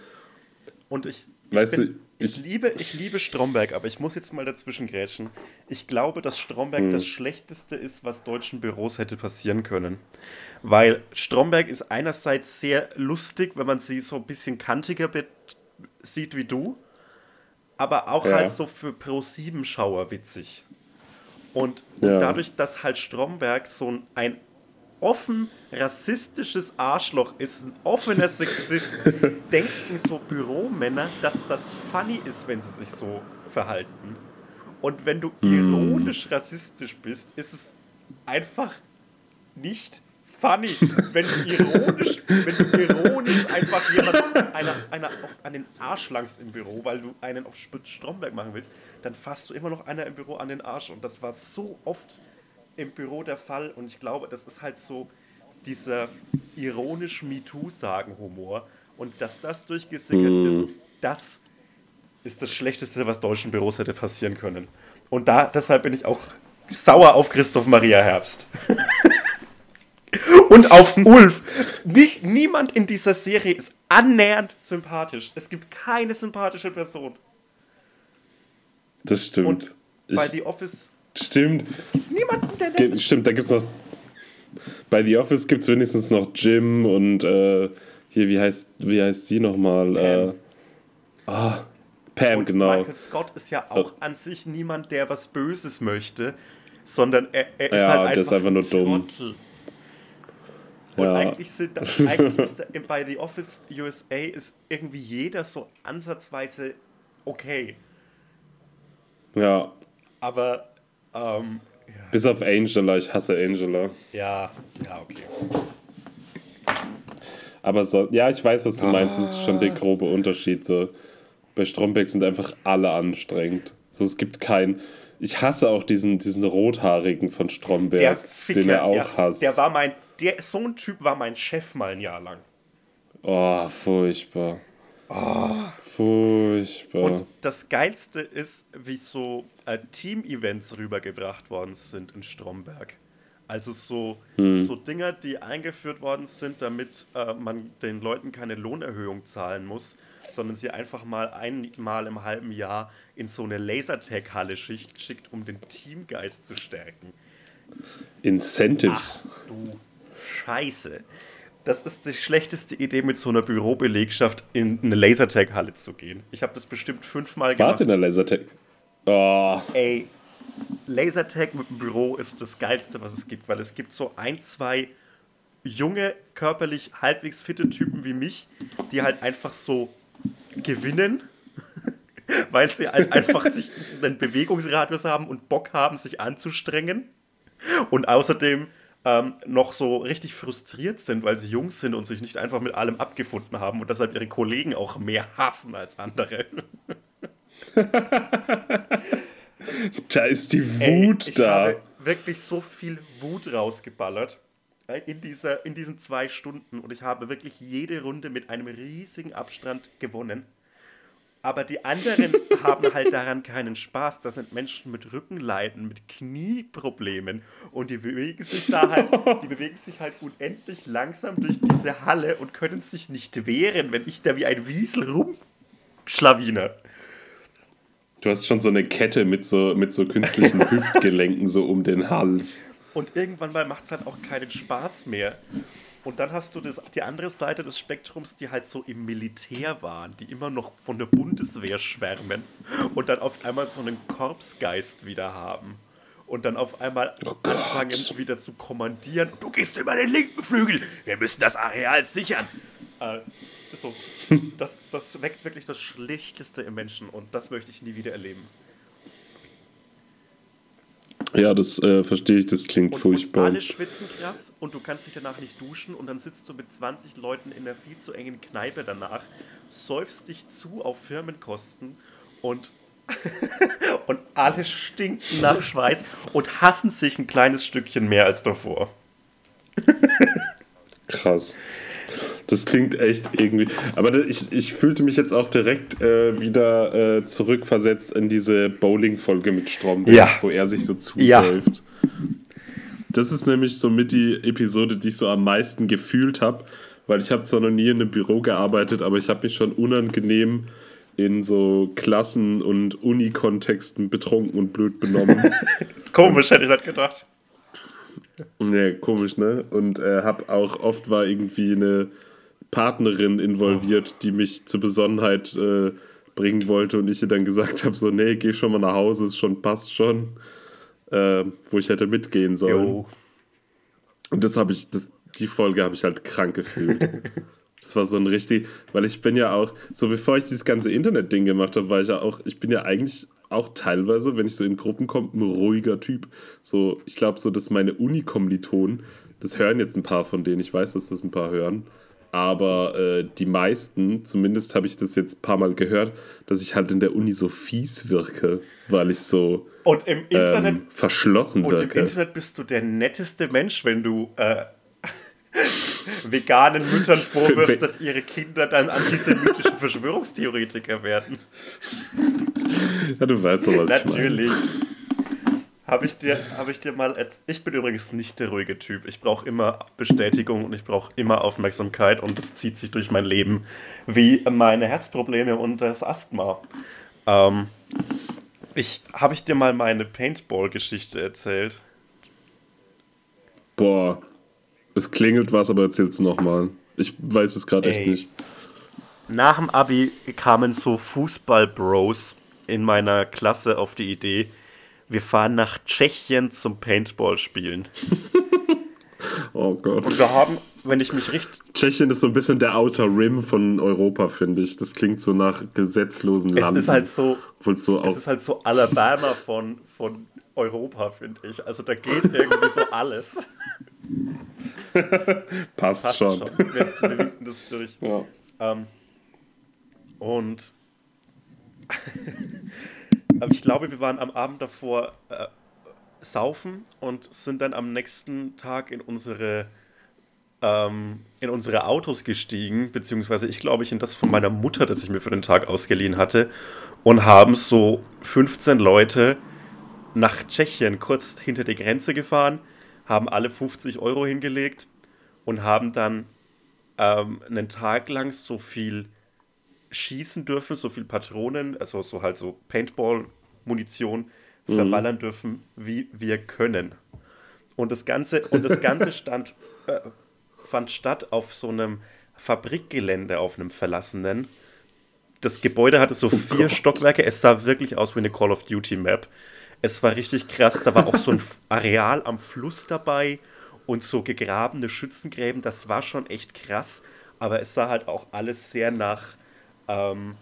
Und ich, ich, Weißt bin, du, ich, ich- liebe, ich liebe Stromberg, aber ich muss jetzt mal dazwischen grätschen. Ich glaube, dass Stromberg Hm. das Schlechteste ist, was deutschen Büros hätte passieren können. Weil Stromberg ist einerseits sehr lustig, wenn man sie so ein bisschen kantiger sieht wie du, aber auch Ja. halt so für Pro-7-Schauer witzig. Und, und Ja. dadurch, dass halt Stromberg so ein, ein offen rassistisches Arschloch ist, ein offener Sexist, denken so Büromänner, dass das funny ist, wenn sie sich so verhalten. Und wenn du ironisch rassistisch bist, ist es einfach nicht funny. Wenn du ironisch, wenn du ironisch einfach jemand einer, einer auf, an den Arsch langst im Büro, weil du einen auf Spitz Stromberg machen willst, dann fasst du immer noch einer im Büro an den Arsch. Und das war so oft im Büro der Fall. Und ich glaube, das ist halt so dieser ironisch MeToo-Sagen-Humor. Und dass das durchgesickert ist, das ist das Schlechteste, was deutschen Büros hätte passieren können. Und da, deshalb bin ich auch sauer auf Christoph Maria Herbst. Und auf Ulf. Nicht, niemand in dieser Serie ist annähernd sympathisch. Es gibt keine sympathische Person. Das stimmt. Und bei Ich- The Office, Stimmt. es gibt niemanden, der Ge-. Stimmt, da gibt's noch. Bei The Office gibt es wenigstens noch Jim und äh, hier, wie heißt, wie heißt sie nochmal? Äh, ah, Pam, Und genau. Michael Scott ist ja auch an sich niemand, der was Böses möchte, sondern er, er ist Ja, halt der einfach ist einfach nur ein dumm. Trottel. Und Ja. eigentlich, sind, eigentlich ist da, bei The Office USA ist irgendwie jeder so ansatzweise okay. Ja. Aber, ähm, Bis auf Angela, ich hasse Angela. ja, ja, okay. Aber so, ja, ich weiß, was du meinst. Das ist schon Ah. der grobe Unterschied. So. Bei Stromberg sind einfach alle anstrengend. So, es gibt keinen. Ich hasse auch diesen, diesen Rothaarigen von Stromberg, Ficker, den er auch ja, hasst. der war mein, der, so ein Typ war mein Chef mal ein Jahr lang. oh, furchtbar. Furchtbar. Und das Geilste ist, wie so äh, Team-Events rübergebracht worden sind in Stromberg. Also so, so Dinger, die eingeführt worden sind, damit äh, man den Leuten keine Lohnerhöhung zahlen muss, sondern sie einfach mal einmal im halben Jahr in so eine Lasertag-Halle schickt, schickt, um den Teamgeist zu stärken. Incentives. Du Scheiße. Das ist die schlechteste Idee, mit so einer Bürobelegschaft in eine Lasertag-Halle zu gehen. Ich habe das bestimmt fünfmal gemacht. Warte in der Lasertag. Oh, Ey, Lasertag mit dem Büro ist das Geilste, was es gibt, weil es gibt so ein, zwei junge, körperlich halbwegs fitte Typen wie mich, die halt einfach so gewinnen, weil sie halt einfach sich einen Bewegungsradius haben und Bock haben, sich anzustrengen. Und außerdem ähm, noch so richtig frustriert sind, weil sie jung sind und sich nicht einfach mit allem abgefunden haben und deshalb ihre Kollegen auch mehr hassen als andere. da ist die Ey, Wut ich da. habe wirklich so viel Wut rausgeballert äh, in, dieser, in diesen zwei Stunden und ich habe wirklich jede Runde mit einem riesigen Abstand gewonnen. Aber die anderen haben halt daran keinen Spaß. Das sind Menschen mit Rückenleiden, mit Knieproblemen und die bewegen sich da halt, die bewegen sich halt unendlich langsam durch diese Halle und können sich nicht wehren, wenn ich da wie ein Wiesel rumschlawiner. Du hast schon so eine Kette mit so, mit so künstlichen Hüftgelenken so um den Hals. Und irgendwann mal macht es halt auch keinen Spaß mehr. Und dann hast du das, die andere Seite des Spektrums, die halt so im Militär waren, die immer noch von der Bundeswehr schwärmen und dann auf einmal so einen Korpsgeist wieder haben. Und dann auf einmal Oh Gott. anfangen wieder zu kommandieren. Du gehst über den linken Flügel, wir müssen das Areal sichern. Äh, so, das, das weckt wirklich das Schlechteste im Menschen und das möchte ich nie wieder erleben. Ja, das äh, verstehe ich, das klingt Und, und furchtbar. alle schwitzen krass und du kannst dich danach nicht duschen und dann sitzt du mit 20 Leuten in einer viel zu engen Kneipe danach, säufst dich zu auf Firmenkosten und, und alle stinken nach Schweiß und hassen sich ein kleines Stückchen mehr als davor. Krass. Das klingt echt irgendwie. Aber ich, ich fühlte mich jetzt auch direkt äh, wieder äh, zurückversetzt in diese Bowling-Folge mit Stromberg, Ja. wo er sich so Ja. zusäuft. Das ist nämlich so mit die Episode, die ich so am meisten gefühlt habe, weil ich habe zwar noch nie in einem Büro gearbeitet, aber ich habe mich schon unangenehm in so Klassen- und Uni-Kontexten betrunken und blöd benommen. Komisch, hätte ich nicht gedacht. Nee, komisch, ne? Und äh, hab auch oft war irgendwie eine Partnerin involviert, die mich zur Besonnenheit äh, bringen wollte und ich ihr dann gesagt habe: so, nee, geh schon mal nach Hause, es schon, passt schon. Äh, wo ich hätte mitgehen sollen. Jo. Und das habe ich, das, die Folge habe ich halt krank gefühlt. Das war so ein richtig, weil ich bin ja auch, so bevor ich dieses ganze Internet-Ding gemacht habe, war ich ja auch, ich bin ja eigentlich auch teilweise, wenn ich so in Gruppen komme, ein ruhiger Typ. So, ich glaube so, dass meine Uni-Kommilitonen, das hören jetzt ein paar von denen, ich weiß, dass das ein paar hören, aber äh, die meisten, zumindest habe ich das jetzt ein paar Mal gehört, dass ich halt in der Uni so fies wirke, weil ich so Und im Internet ähm, verschlossen Und im wirke. Internet bist du der netteste Mensch, wenn du, äh, veganen Müttern vorwirfst, dass ihre Kinder dann antisemitische Verschwörungstheoretiker werden. Ja, du weißt doch, was Natürlich. Habe ich, dir, hab ich dir mal. Ich bin übrigens nicht der ruhige Typ. Ich brauche immer Bestätigung und ich brauche immer Aufmerksamkeit und das zieht sich durch mein Leben. Wie meine Herzprobleme und das Asthma. Ähm, ich, habe ich dir mal meine Paintball-Geschichte erzählt? Boah, es klingelt was, aber erzähl's nochmal. Ich weiß es gerade echt nicht. Nach dem Abi kamen so Fußball-Bros in meiner Klasse auf die Idee, wir fahren nach Tschechien zum Paintball spielen. oh Gott. Und wir haben, wenn ich mich richtig. Tschechien ist so ein bisschen der Outer Rim von Europa, finde ich. Das klingt so nach gesetzlosen Landen. Es ist halt so. so es ist halt so Alabama von, von Europa, finde ich. Also da geht irgendwie so alles. Passt, Passt, schon. schon. Wir, wir winken das durch. Ja. Ähm, und ich glaube, wir waren am Abend davor äh, saufen und sind dann am nächsten Tag in unsere ähm, in unsere Autos gestiegen, beziehungsweise ich glaube ich in das von meiner Mutter, das ich mir für den Tag ausgeliehen hatte, und haben so 15 Leute nach Tschechien kurz hinter die Grenze gefahren, haben alle 50 Euro hingelegt und haben dann ähm, einen Tag lang so viel schießen dürfen, so viel Patronen, also so halt so Paintball-Munition mhm. verballern dürfen, wie wir können. Und das Ganze, und das Ganze stand, äh, fand statt auf so einem Fabrikgelände, auf einem verlassenen. Das Gebäude hatte so oh vier Gott. Stockwerke. Es sah wirklich aus wie eine Call of Duty Map. Es war richtig krass. Da war auch so ein Areal am Fluss dabei und so gegrabene Schützengräben. Das war schon echt krass. Aber es sah halt auch alles sehr nach ähm,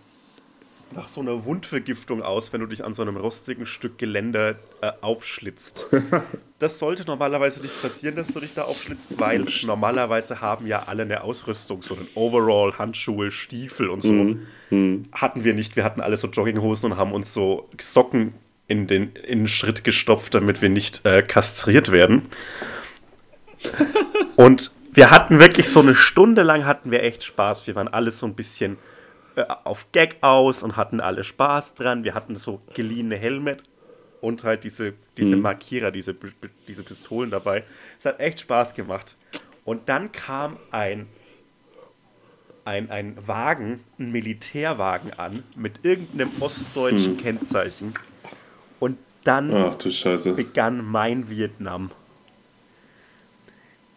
nach so einer Wundvergiftung aus, wenn du dich an so einem rostigen Stück Geländer äh, aufschlitzt. das sollte normalerweise nicht passieren, dass du dich da aufschlitzt, weil normalerweise haben ja alle eine Ausrüstung, so einen Overall, Handschuhe, Stiefel und so. Mm, mm. Hatten wir nicht. Wir hatten alle so Jogginghosen und haben uns so Socken in den, in den Schritt gestopft, damit wir nicht äh, kastriert werden. und wir hatten wirklich so eine Stunde lang hatten wir echt Spaß. Wir waren alle so ein bisschen äh, auf Gag aus und hatten alle Spaß dran. Wir hatten so geliehene Helme und halt diese, diese mhm. Markierer, diese, diese Pistolen dabei. Es hat echt Spaß gemacht. Und dann kam ein, ein, ein Wagen, ein Militärwagen an mit irgendeinem ostdeutschen mhm. Kennzeichen. Und dann begann mein Vietnam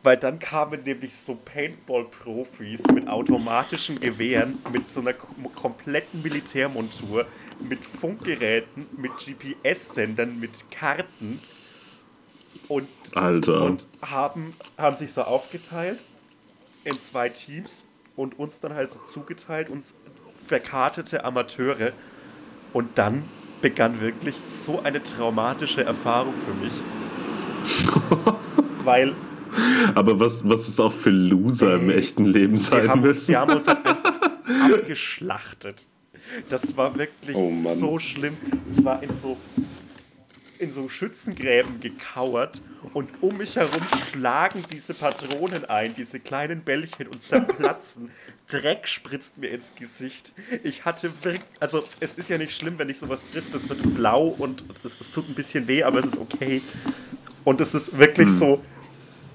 weil dann kamen nämlich so Paintball-Profis mit automatischen Gewehren, mit so einer kompletten Militärmontur, mit Funkgeräten, mit GPS-Sendern, mit Karten und, Alter. und haben, haben sich so aufgeteilt in zwei Teams und uns dann halt so zugeteilt, uns verkartete Amateure. Und dann begann wirklich so eine traumatische Erfahrung für mich. weil aber was, was es auch für Loser im echten Leben sein haben, müssen. Die haben uns abgeschlachtet. Das war wirklich oh so schlimm. Ich war in so, in so Schützengräben gekauert und um mich herum schlagen diese Patronen ein, diese kleinen Bällchen und zerplatzen. Dreck spritzt mir ins Gesicht. Ich hatte wirklich, also es ist ja nicht schlimm, wenn ich sowas trifft, das wird blau und es, es tut ein bisschen weh, aber es ist okay. Und es ist wirklich hm. so,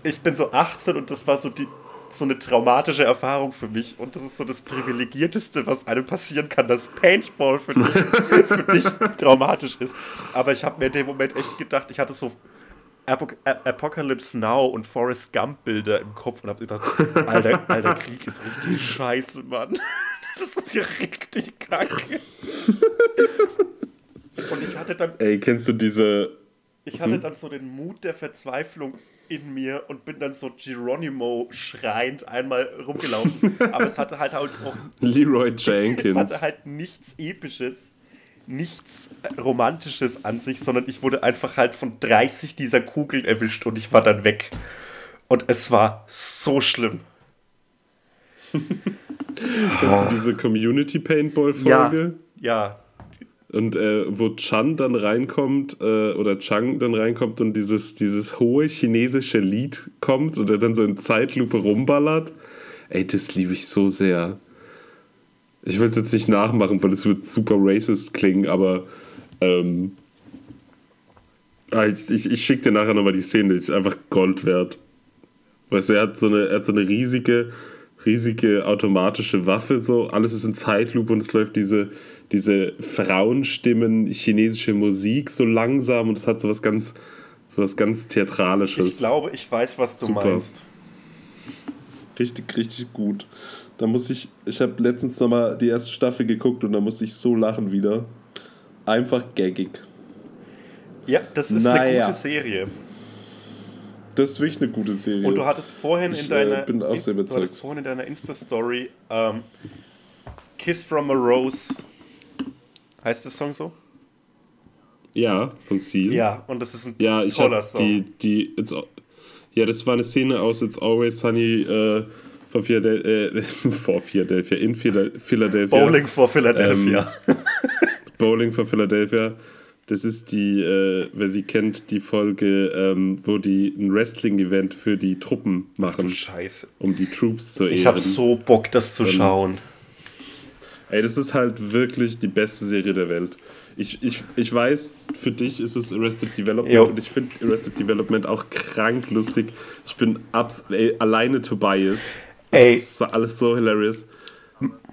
ich bin so 18 und das war so die so eine traumatische Erfahrung für mich und das ist so das privilegierteste, was einem passieren kann, dass Paintball für dich, für dich traumatisch ist. Aber ich habe mir in dem Moment echt gedacht, ich hatte so Apok Apocalypse Now und Forrest Gump Bilder im Kopf und habe gedacht, alter, alter Krieg ist richtig scheiße, Mann. Das ist ja richtig kacke. Und ich hatte dann. Ey, kennst du diese. Ich hatte hm? dann so den Mut der Verzweiflung, in mir und bin dann so Geronimo schreiend einmal rumgelaufen. Aber es hatte halt auch. Leroy Jenkins. Es hatte halt nichts Episches, nichts Romantisches an sich, sondern ich wurde einfach halt von 30 dieser Kugeln erwischt und ich war dann weg. Und es war so schlimm. Kennst du diese Community Paintball-Folge? Ja, ja. Und äh, wo Chan dann reinkommt äh, oder Chang dann reinkommt und dieses, dieses hohe chinesische Lied kommt und er dann so in Zeitlupe rumballert. Ey, das liebe ich so sehr. Ich will es jetzt nicht nachmachen, weil es wird super racist klingen, aber ähm, ah, ich, ich, ich schicke dir nachher nochmal die Szene, die ist einfach Gold wert. Weißt du, er hat so eine, er hat so eine riesige, riesige automatische Waffe, so, alles ist in Zeitlupe und es läuft diese, diese Frauenstimmen, chinesische Musik so langsam und es hat so was ganz, so was ganz Theatralisches. Ich glaube, ich weiß, was du Super. meinst. Richtig, richtig gut. Da muss ich, ich habe letztens nochmal die erste Staffel geguckt und da musste ich so lachen wieder. Einfach gaggig. Ja, das ist Naja. eine gute Serie. Das ist wirklich eine gute Serie. Und du hattest vorhin Ich, in deiner äh, bin auch sehr du hattest vorhin in deiner Insta-Story ähm, Kiss from a Rose. Heißt der Song so? Ja, von Seal. Ja, und das ist ein Ja, ich toller habe Song. die, die it's, ja, das war eine Szene aus It's Always Sunny äh, vor Philadelphia, äh, vor Philadelphia, in Phila- Philadelphia. Bowling for Philadelphia. Bowling for Philadelphia. Das ist die, äh, wer sie kennt, die Folge, ähm, wo die ein Wrestling-Event für die Truppen machen, Scheiße. um die Troops zu ehren. Ich habe so Bock, das zu schauen. Ey, das ist halt wirklich die beste Serie der Welt. Ich, ich, ich weiß, für dich ist es Arrested Development Jo. und ich finde Arrested Development auch krank lustig. Ich bin abs ey, alleine Tobias. Das Ey. ist alles so hilarious.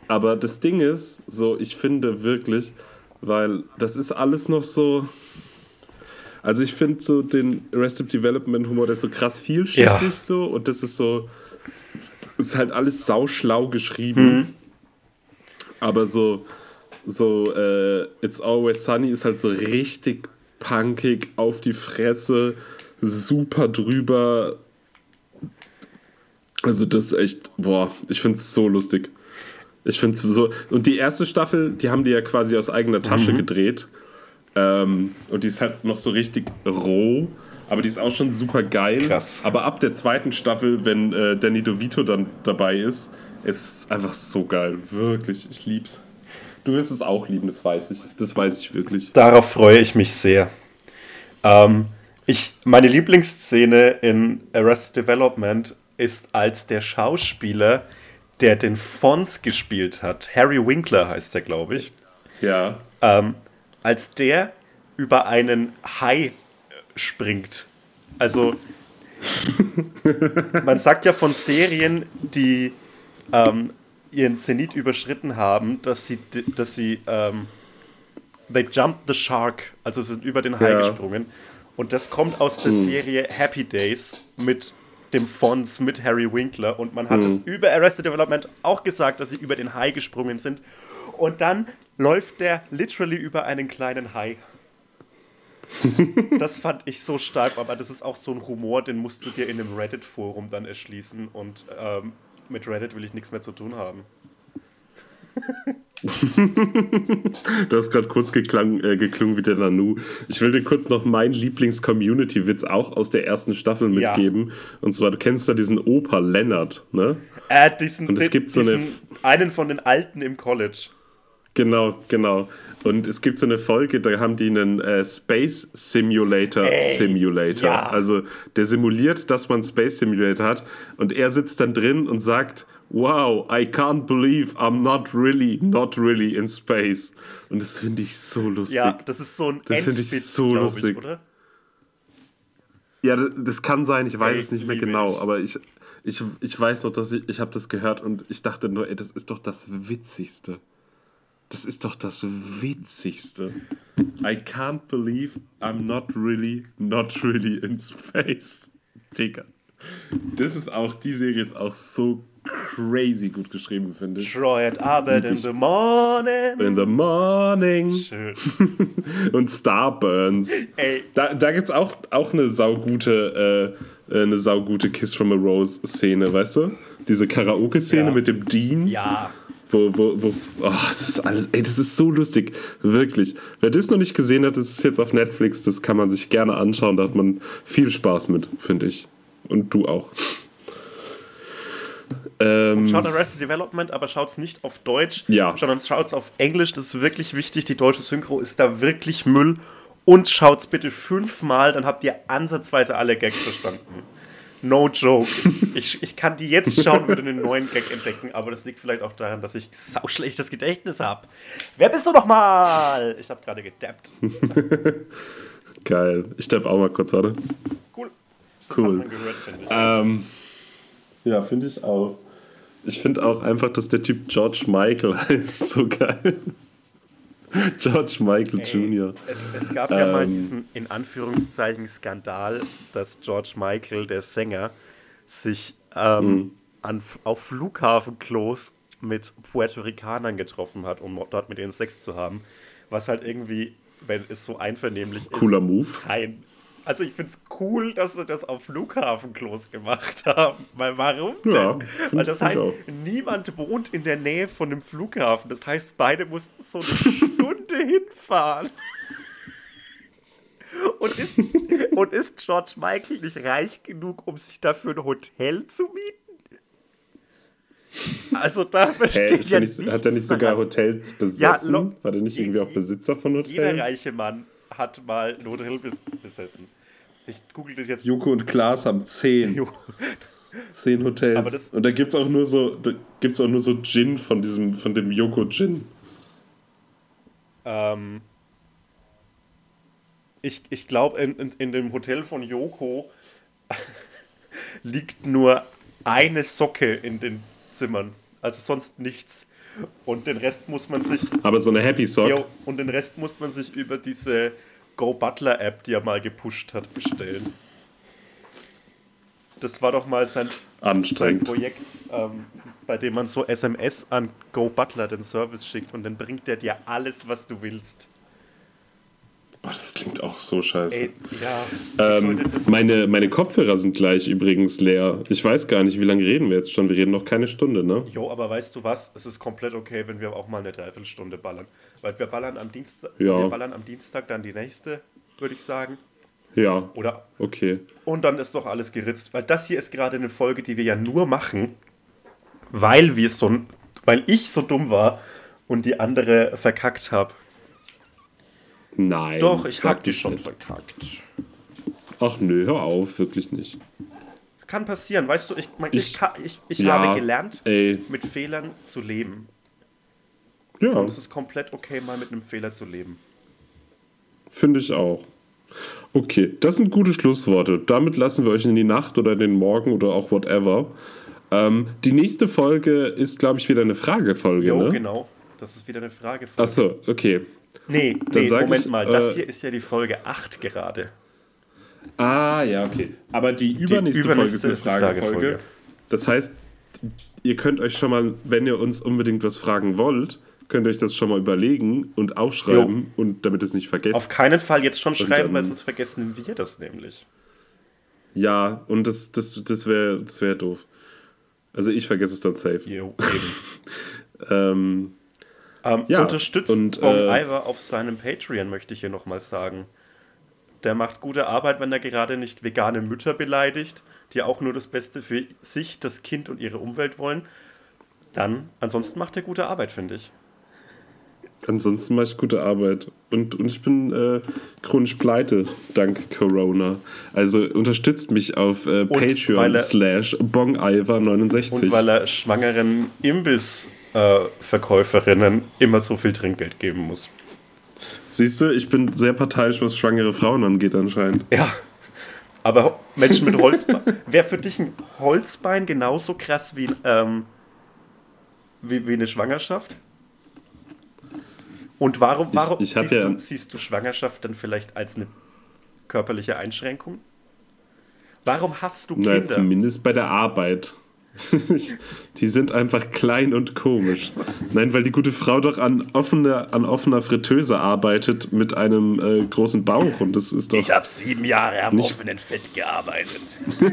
Aber das Ding ist, so, ich finde wirklich, weil das ist alles noch so. Also ich finde so den Arrested Development Humor, der ist so krass vielschichtig Ja. so und das ist so, ist halt alles sauschlau geschrieben. Aber so, so, äh, It's Always Sunny ist halt so richtig punkig, auf die Fresse, super drüber. Also das ist echt, boah, ich finde es so lustig. Ich finde es so, und die erste Staffel, die haben die ja quasi aus eigener Tasche gedreht. Ähm, und die ist halt noch so richtig roh, aber die ist auch schon super geil. Krass. Aber ab der zweiten Staffel, wenn äh, Danny DeVito dann dabei ist, ist es einfach so geil. Wirklich, ich lieb's. Du wirst es auch lieben, das weiß ich. Das weiß ich wirklich. Darauf freue ich mich sehr. Ähm, ich, meine Lieblingsszene in Arrested Development ist, als der Schauspieler, der den Fonz gespielt hat, Harry Winkler heißt er, glaube ich, Ja. ähm, als der über einen Hai äh, springt. Also, man sagt ja von Serien, die ähm, ihren Zenit überschritten haben, dass sie, dass sie ähm, they jumped the shark, also sind über den Hai Ja. gesprungen. Und das kommt aus der Serie Happy Days mit dem Fonz, mit Harry Winkler. Und man hat es über Arrested Development auch gesagt, dass sie über den Hai gesprungen sind. Und dann läuft der literally über einen kleinen Hai. Das fand ich so stark, aber das ist auch so ein Humor, den musst du dir in einem Reddit-Forum dann erschließen. Und ähm, mit Reddit will ich nichts mehr zu tun haben. Du hast gerade kurz geklang, äh, geklungen wie der Nanu. Ich will dir kurz noch meinen Lieblings-Community-Witz auch aus der ersten Staffel Ja. mitgeben. Und zwar, du kennst ja diesen Opa Lennart, ne? Äh, diesen, Und es gibt so eine- einen von den Alten im College. Genau, genau. Und es gibt so eine Folge, da haben die einen äh, Space Simulator Ey, Simulator. ja. Also der simuliert, dass man Space Simulator hat. Und er sitzt dann drin und sagt, wow, I can't believe I'm not really, not really in space. Und das finde ich so lustig. Ja, das ist so ein Das finde ich so lustig. Ich, oder? Ja, das, das kann sein, ich weiß Ey, es nicht mehr genau, ich. aber ich, ich, ich weiß noch, dass ich, ich habe das gehört und ich dachte nur, ey, das ist doch das Witzigste. Das ist doch das Witzigste. I can't believe I'm not really, not really in space. Digga. Das ist auch, die Serie ist auch so crazy gut geschrieben, finde ich. Troy at Arbeit in the morning. In the morning. Schön. und Starburns. Ey. Da, da gibt es auch, auch eine saugute, äh, eine saugute Kiss from a Rose Szene, weißt du? Diese Karaoke-Szene Ja. mit dem Dean. Ja. Wo, wo, wo, oh, das ist alles, ey, das ist so lustig, wirklich. Wer das noch nicht gesehen hat, das ist jetzt auf Netflix, das kann man sich gerne anschauen, da hat man viel Spaß mit, finde ich. Und du auch. Ähm, Schaut Arrested Development, aber schaut es nicht auf Deutsch, Ja. sondern schaut es auf Englisch. Das ist wirklich wichtig. Die deutsche Synchro ist da wirklich Müll. Und schaut es bitte fünfmal, dann habt ihr ansatzweise alle Gags verstanden. No joke. Ich, ich kann die jetzt schauen, würde einen neuen Gag entdecken, aber das liegt vielleicht auch daran, dass ich sauschlechtes Gedächtnis habe. Wer bist du nochmal? Ich habe gerade gedappt. geil. Ich steppe auch mal kurz, warte. Cool. Das Cool. hat man gehört, finde ich. Ähm, Ja, finde ich auch. Ich finde auch einfach, dass der Typ George Michael heißt. So geil. George Michael Jr. Es, es gab ja mal Ähm. diesen in Anführungszeichen Skandal, dass George Michael, der Sänger, sich ähm, Mhm. an, auf Flughafenklos mit Puerto Ricanern getroffen hat, um dort mit ihnen Sex zu haben. Was halt irgendwie, wenn es so einvernehmlich ist, Cooler Move. kein. Also ich finde es cool, dass sie das auf Flughafenklos gemacht haben. Weil warum denn? Ja, Weil das heißt, auch. niemand wohnt in der Nähe von einem Flughafen. Das heißt, beide mussten so eine Stunde hinfahren. Und ist, und ist George Michael nicht reich genug, um sich dafür ein Hotel zu mieten? Also da verstehe ist ich ja nicht, hat er nicht sogar daran. Hotels besessen? Ja, War der nicht irgendwie auch Besitzer von Jeder Hotels? reiche Mann hat mal ein Hotel bes besessen. Ich google das jetzt. Joko und Klaas haben zehn. Zehn Hotels. Und da gibt es auch nur so, da gibt's auch nur so Gin von diesem, von dem Joko Gin. Ähm, ich ich glaube, in, in, in dem Hotel von Joko liegt nur eine Socke in den Zimmern. Also sonst nichts. Und den Rest muss man sich. Aber so eine Happy Sock. Jo, und den Rest muss man sich über diese Go Butler App, die er mal gepusht hat, bestellen. Das war doch mal sein, sein. Projekt, ähm, bei dem man so SMS an Go Butler den Service schickt und dann bringt der dir alles, was du willst. Oh, das klingt auch so scheiße. Ey, ja. Ähm, meine, meine Kopfhörer sind gleich übrigens leer. Ich weiß gar nicht, wie lange reden wir jetzt schon. Wir reden noch keine Stunde, ne? Jo, aber weißt du was? Es ist komplett okay, wenn wir auch mal eine Dreiviertelstunde ballern. Weil wir ballern am Dienstag, Ja. wir ballern am Dienstag dann die nächste, würde ich sagen. Ja, Oder okay. und dann ist doch alles geritzt. Weil das hier ist gerade eine Folge, die wir ja nur machen, weil wir so, weil ich so dumm war und die andere verkackt habe. Nein. Doch, ich hab die das schon nicht. verkackt. Ach nö, hör auf, wirklich nicht. Kann passieren, weißt du, ich, mein, ich, Ich- ich, ich ja, habe gelernt, Ey, mit Fehlern zu leben. ja, Und es ist komplett okay, mal mit einem Fehler zu leben. finde ich auch. Okay, das sind gute Schlussworte. Damit lassen wir euch in die Nacht oder in den Morgen oder auch whatever. Ähm, die nächste Folge ist, glaube ich, wieder eine Fragefolge, Jo, ne? genau. Das ist wieder eine Frage. von- Achso, okay. Nee, Dann nee Moment ich, mal. Das äh, hier ist ja die Folge 8 gerade. Ah, ja, okay. Aber die übernächste, übernächste Folge ist eine Fragefolge. Das heißt, ihr könnt euch schon mal, wenn ihr uns unbedingt was fragen wollt, könnt ihr euch das schon mal überlegen und aufschreiben und damit es nicht vergesst. Auf keinen Fall jetzt schon schreiben, dann- weil sonst vergessen wir das nämlich. ja, und das, das, das wäre das wär doof. Also ich vergesse es dann safe. Jo, eben. Ähm, ähm, Ja, unterstützt und, Bong äh, Iver auf seinem Patreon, möchte ich hier nochmal sagen. Der macht gute Arbeit, wenn er gerade nicht vegane Mütter beleidigt, die auch nur das Beste für sich, das Kind und ihre Umwelt wollen. Dann, ansonsten macht er gute Arbeit, finde ich. ansonsten mache ich gute Arbeit. Und, und ich bin äh, chronisch pleite, dank Corona. Also unterstützt mich auf äh, Patreon er- slash Und bongiver69. weil er schwangeren Imbiss-Verkäuferinnen immer so viel Trinkgeld geben muss. Siehst du, ich bin sehr parteiisch, was schwangere Frauen angeht anscheinend. Ja. Aber Menschen mit Holzbein. Wäre für dich ein Holzbein genauso krass wie, ähm, wie, wie eine Schwangerschaft? Und warum, warum ich hab siehst, ja- du, siehst du Schwangerschaft dann vielleicht als eine körperliche Einschränkung? Warum hast du Na, Kinder? zumindest bei der Arbeit. die sind einfach klein und komisch. Nein, weil die gute Frau doch an offener, an offener Fritteuse arbeitet mit einem äh, großen Bauch und das ist doch. ich habe sieben Jahre am Nicht- offenen Fett gearbeitet.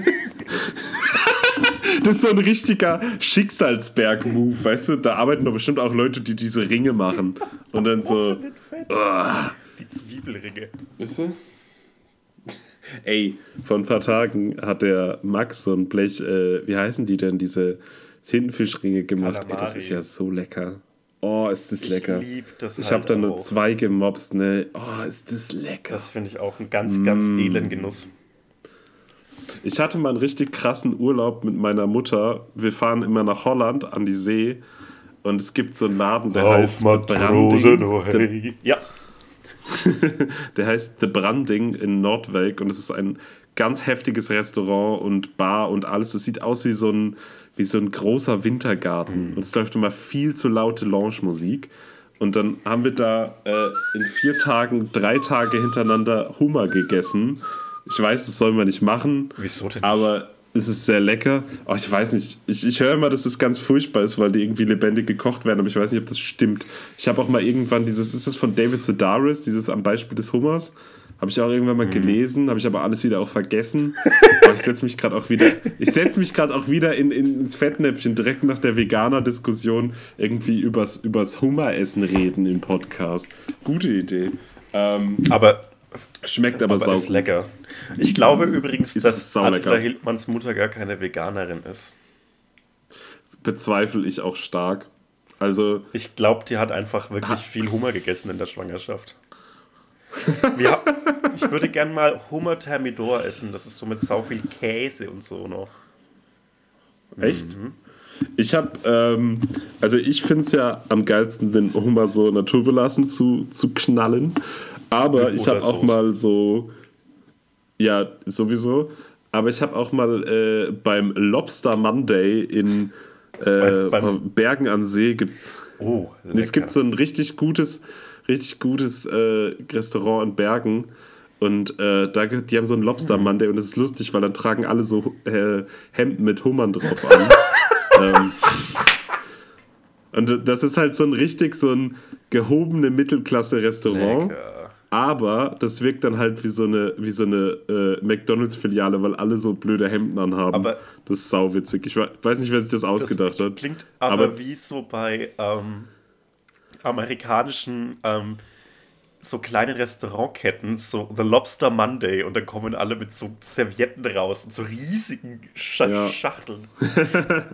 Das ist so ein richtiger Schicksalsberg-Move, weißt du? Da arbeiten doch bestimmt auch Leute, die diese Ringe machen. Und dann so. Die Zwiebelringe. Weißt du? Ey, vor ein paar Tagen hat der Max so ein Blech, äh, wie heißen die denn, diese Tintenfischringe gemacht. Ey, das Kalamari. ist ja so lecker. Oh, ist das lecker. Ich lieb das Ich halt habe da nur zwei gemobst, ne? Oh, ist das lecker. Das finde ich auch einen ganz, ganz Mm. edlen Genuss. Ich hatte mal einen richtig krassen Urlaub mit meiner Mutter. Wir fahren immer nach Holland an die See und es gibt so einen Laden, der heißt Branding. oh Der, Ja, der heißt The Branding in Nordwijk und es ist ein ganz heftiges Restaurant und Bar und alles. Es sieht aus wie so ein, wie so ein großer Wintergarten und es läuft immer viel zu laute Lounge-Musik. Und dann haben wir da äh, in vier Tagen, drei Tage hintereinander Hummer gegessen. Ich weiß, das soll man nicht machen. Wieso denn nicht? Aber es ist sehr lecker. Oh, ich weiß nicht. Ich, ich höre immer, dass es ganz furchtbar ist, weil die irgendwie lebendig gekocht werden, aber ich weiß nicht, ob das stimmt. Ich habe auch mal irgendwann dieses, ist das von David Sedaris, dieses am Beispiel des Hummers? Habe ich auch irgendwann mal gelesen, habe ich aber alles wieder auch vergessen. Aber ich setze mich gerade auch wieder, ich setze mich gerade auch wieder in, in, ins Fettnäpfchen direkt nach der Veganer-Diskussion irgendwie übers, übers Hummeressen reden im Podcast. Gute Idee. Ähm, aber, schmeckt aber, aber sau ist lecker. Ich glaube übrigens, Ist dass. Attila Hildmanns Mutter gar keine Veganerin ist. bezweifle ich auch stark. Also, Ich glaube, die hat einfach wirklich viel Hummer gegessen in der Schwangerschaft. Hab, ich würde gern mal Hummer Thermidor essen. Das ist so mit sau viel Käse und so noch. Echt? Ich habe, ähm, also ich finde es ja am geilsten, den Hummer so naturbelassen zu, zu knallen. Aber ich habe auch mal so, ja, sowieso. Aber ich habe auch mal äh, beim Lobster Monday in äh, beim- Bergen an See gibt's. Oh, Und Es gibt so ein richtig gutes, richtig gutes äh, Restaurant in Bergen. Und äh, da, die haben so einen Lobster Monday und das ist lustig, weil dann tragen alle so äh, Hemden mit Hummern drauf an. ähm, und das ist halt so ein richtig so ein gehobene Mittelklasse-Restaurant. Lecker. Aber das wirkt dann halt wie so eine, wie so eine äh, McDonalds-Filiale, weil alle so blöde Hemden anhaben. Aber- das ist sauwitzig. Ich we- weiß nicht, wer sich das ausgedacht hat. Klingt aber, Aber- wie so bei ähm, amerikanischen ähm, so kleinen Restaurantketten, so The Lobster Monday und dann kommen alle mit so Servietten raus und so riesigen Scha Ja. Schachteln.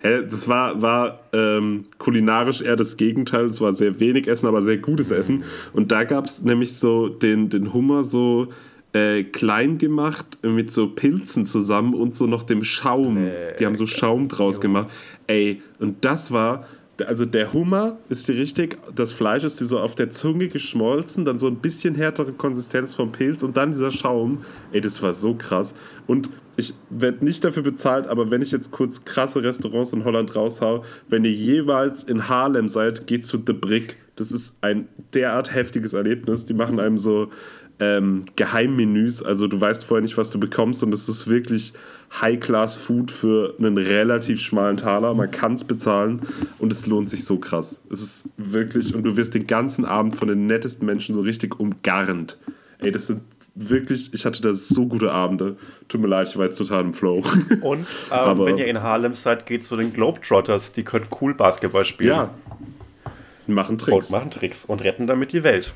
Hä, das war, war ähm, kulinarisch eher das Gegenteil. Es war sehr wenig Essen, aber sehr gutes Essen. Und da gab es nämlich so den, den Hummer so äh, klein gemacht mit so Pilzen zusammen und so noch dem Schaum. Die haben so Schaum draus gemacht. Ey, und das war. Also der Hummer ist die richtig, das Fleisch ist die so auf der Zunge geschmolzen, dann so ein bisschen härtere Konsistenz vom Pilz und dann dieser Schaum. Ey, das war so krass. Und ich werde nicht dafür bezahlt, aber wenn ich jetzt kurz krasse Restaurants in Holland raushau, wenn ihr jeweils in Haarlem seid, geht zu The Brick. Das ist ein derart heftiges Erlebnis. Die machen einem so ähm, Geheimmenüs. Also du weißt vorher nicht, was du bekommst und es ist wirklich High-Class-Food für einen relativ schmalen Taler. Man kann es bezahlen und es lohnt sich so krass. Es ist wirklich, und du wirst den ganzen Abend von den nettesten Menschen so richtig umgarnt. Ey, das sind wirklich, ich hatte da so gute Abende. Tut mir leid, ich war jetzt total im Flow. Und ähm, wenn ihr in Harlem seid, geht zu den Globetrotters. Die können cool Basketball spielen. ja. Machen Und Tricks. machen Tricks und retten damit die Welt.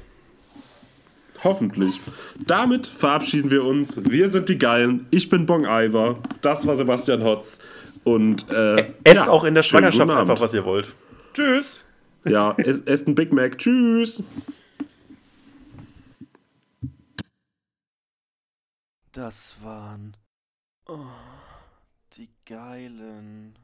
Hoffentlich. Damit verabschieden wir uns. Wir sind die Geilen. Ich bin Bong Iver. Das war Sebastian Hotz. Und äh, Esst ja, auch in der Schwangerschaft einfach, was ihr wollt. Tschüss. Ja, es- esst ein Big Mac. Tschüss. Das waren oh, die geilen.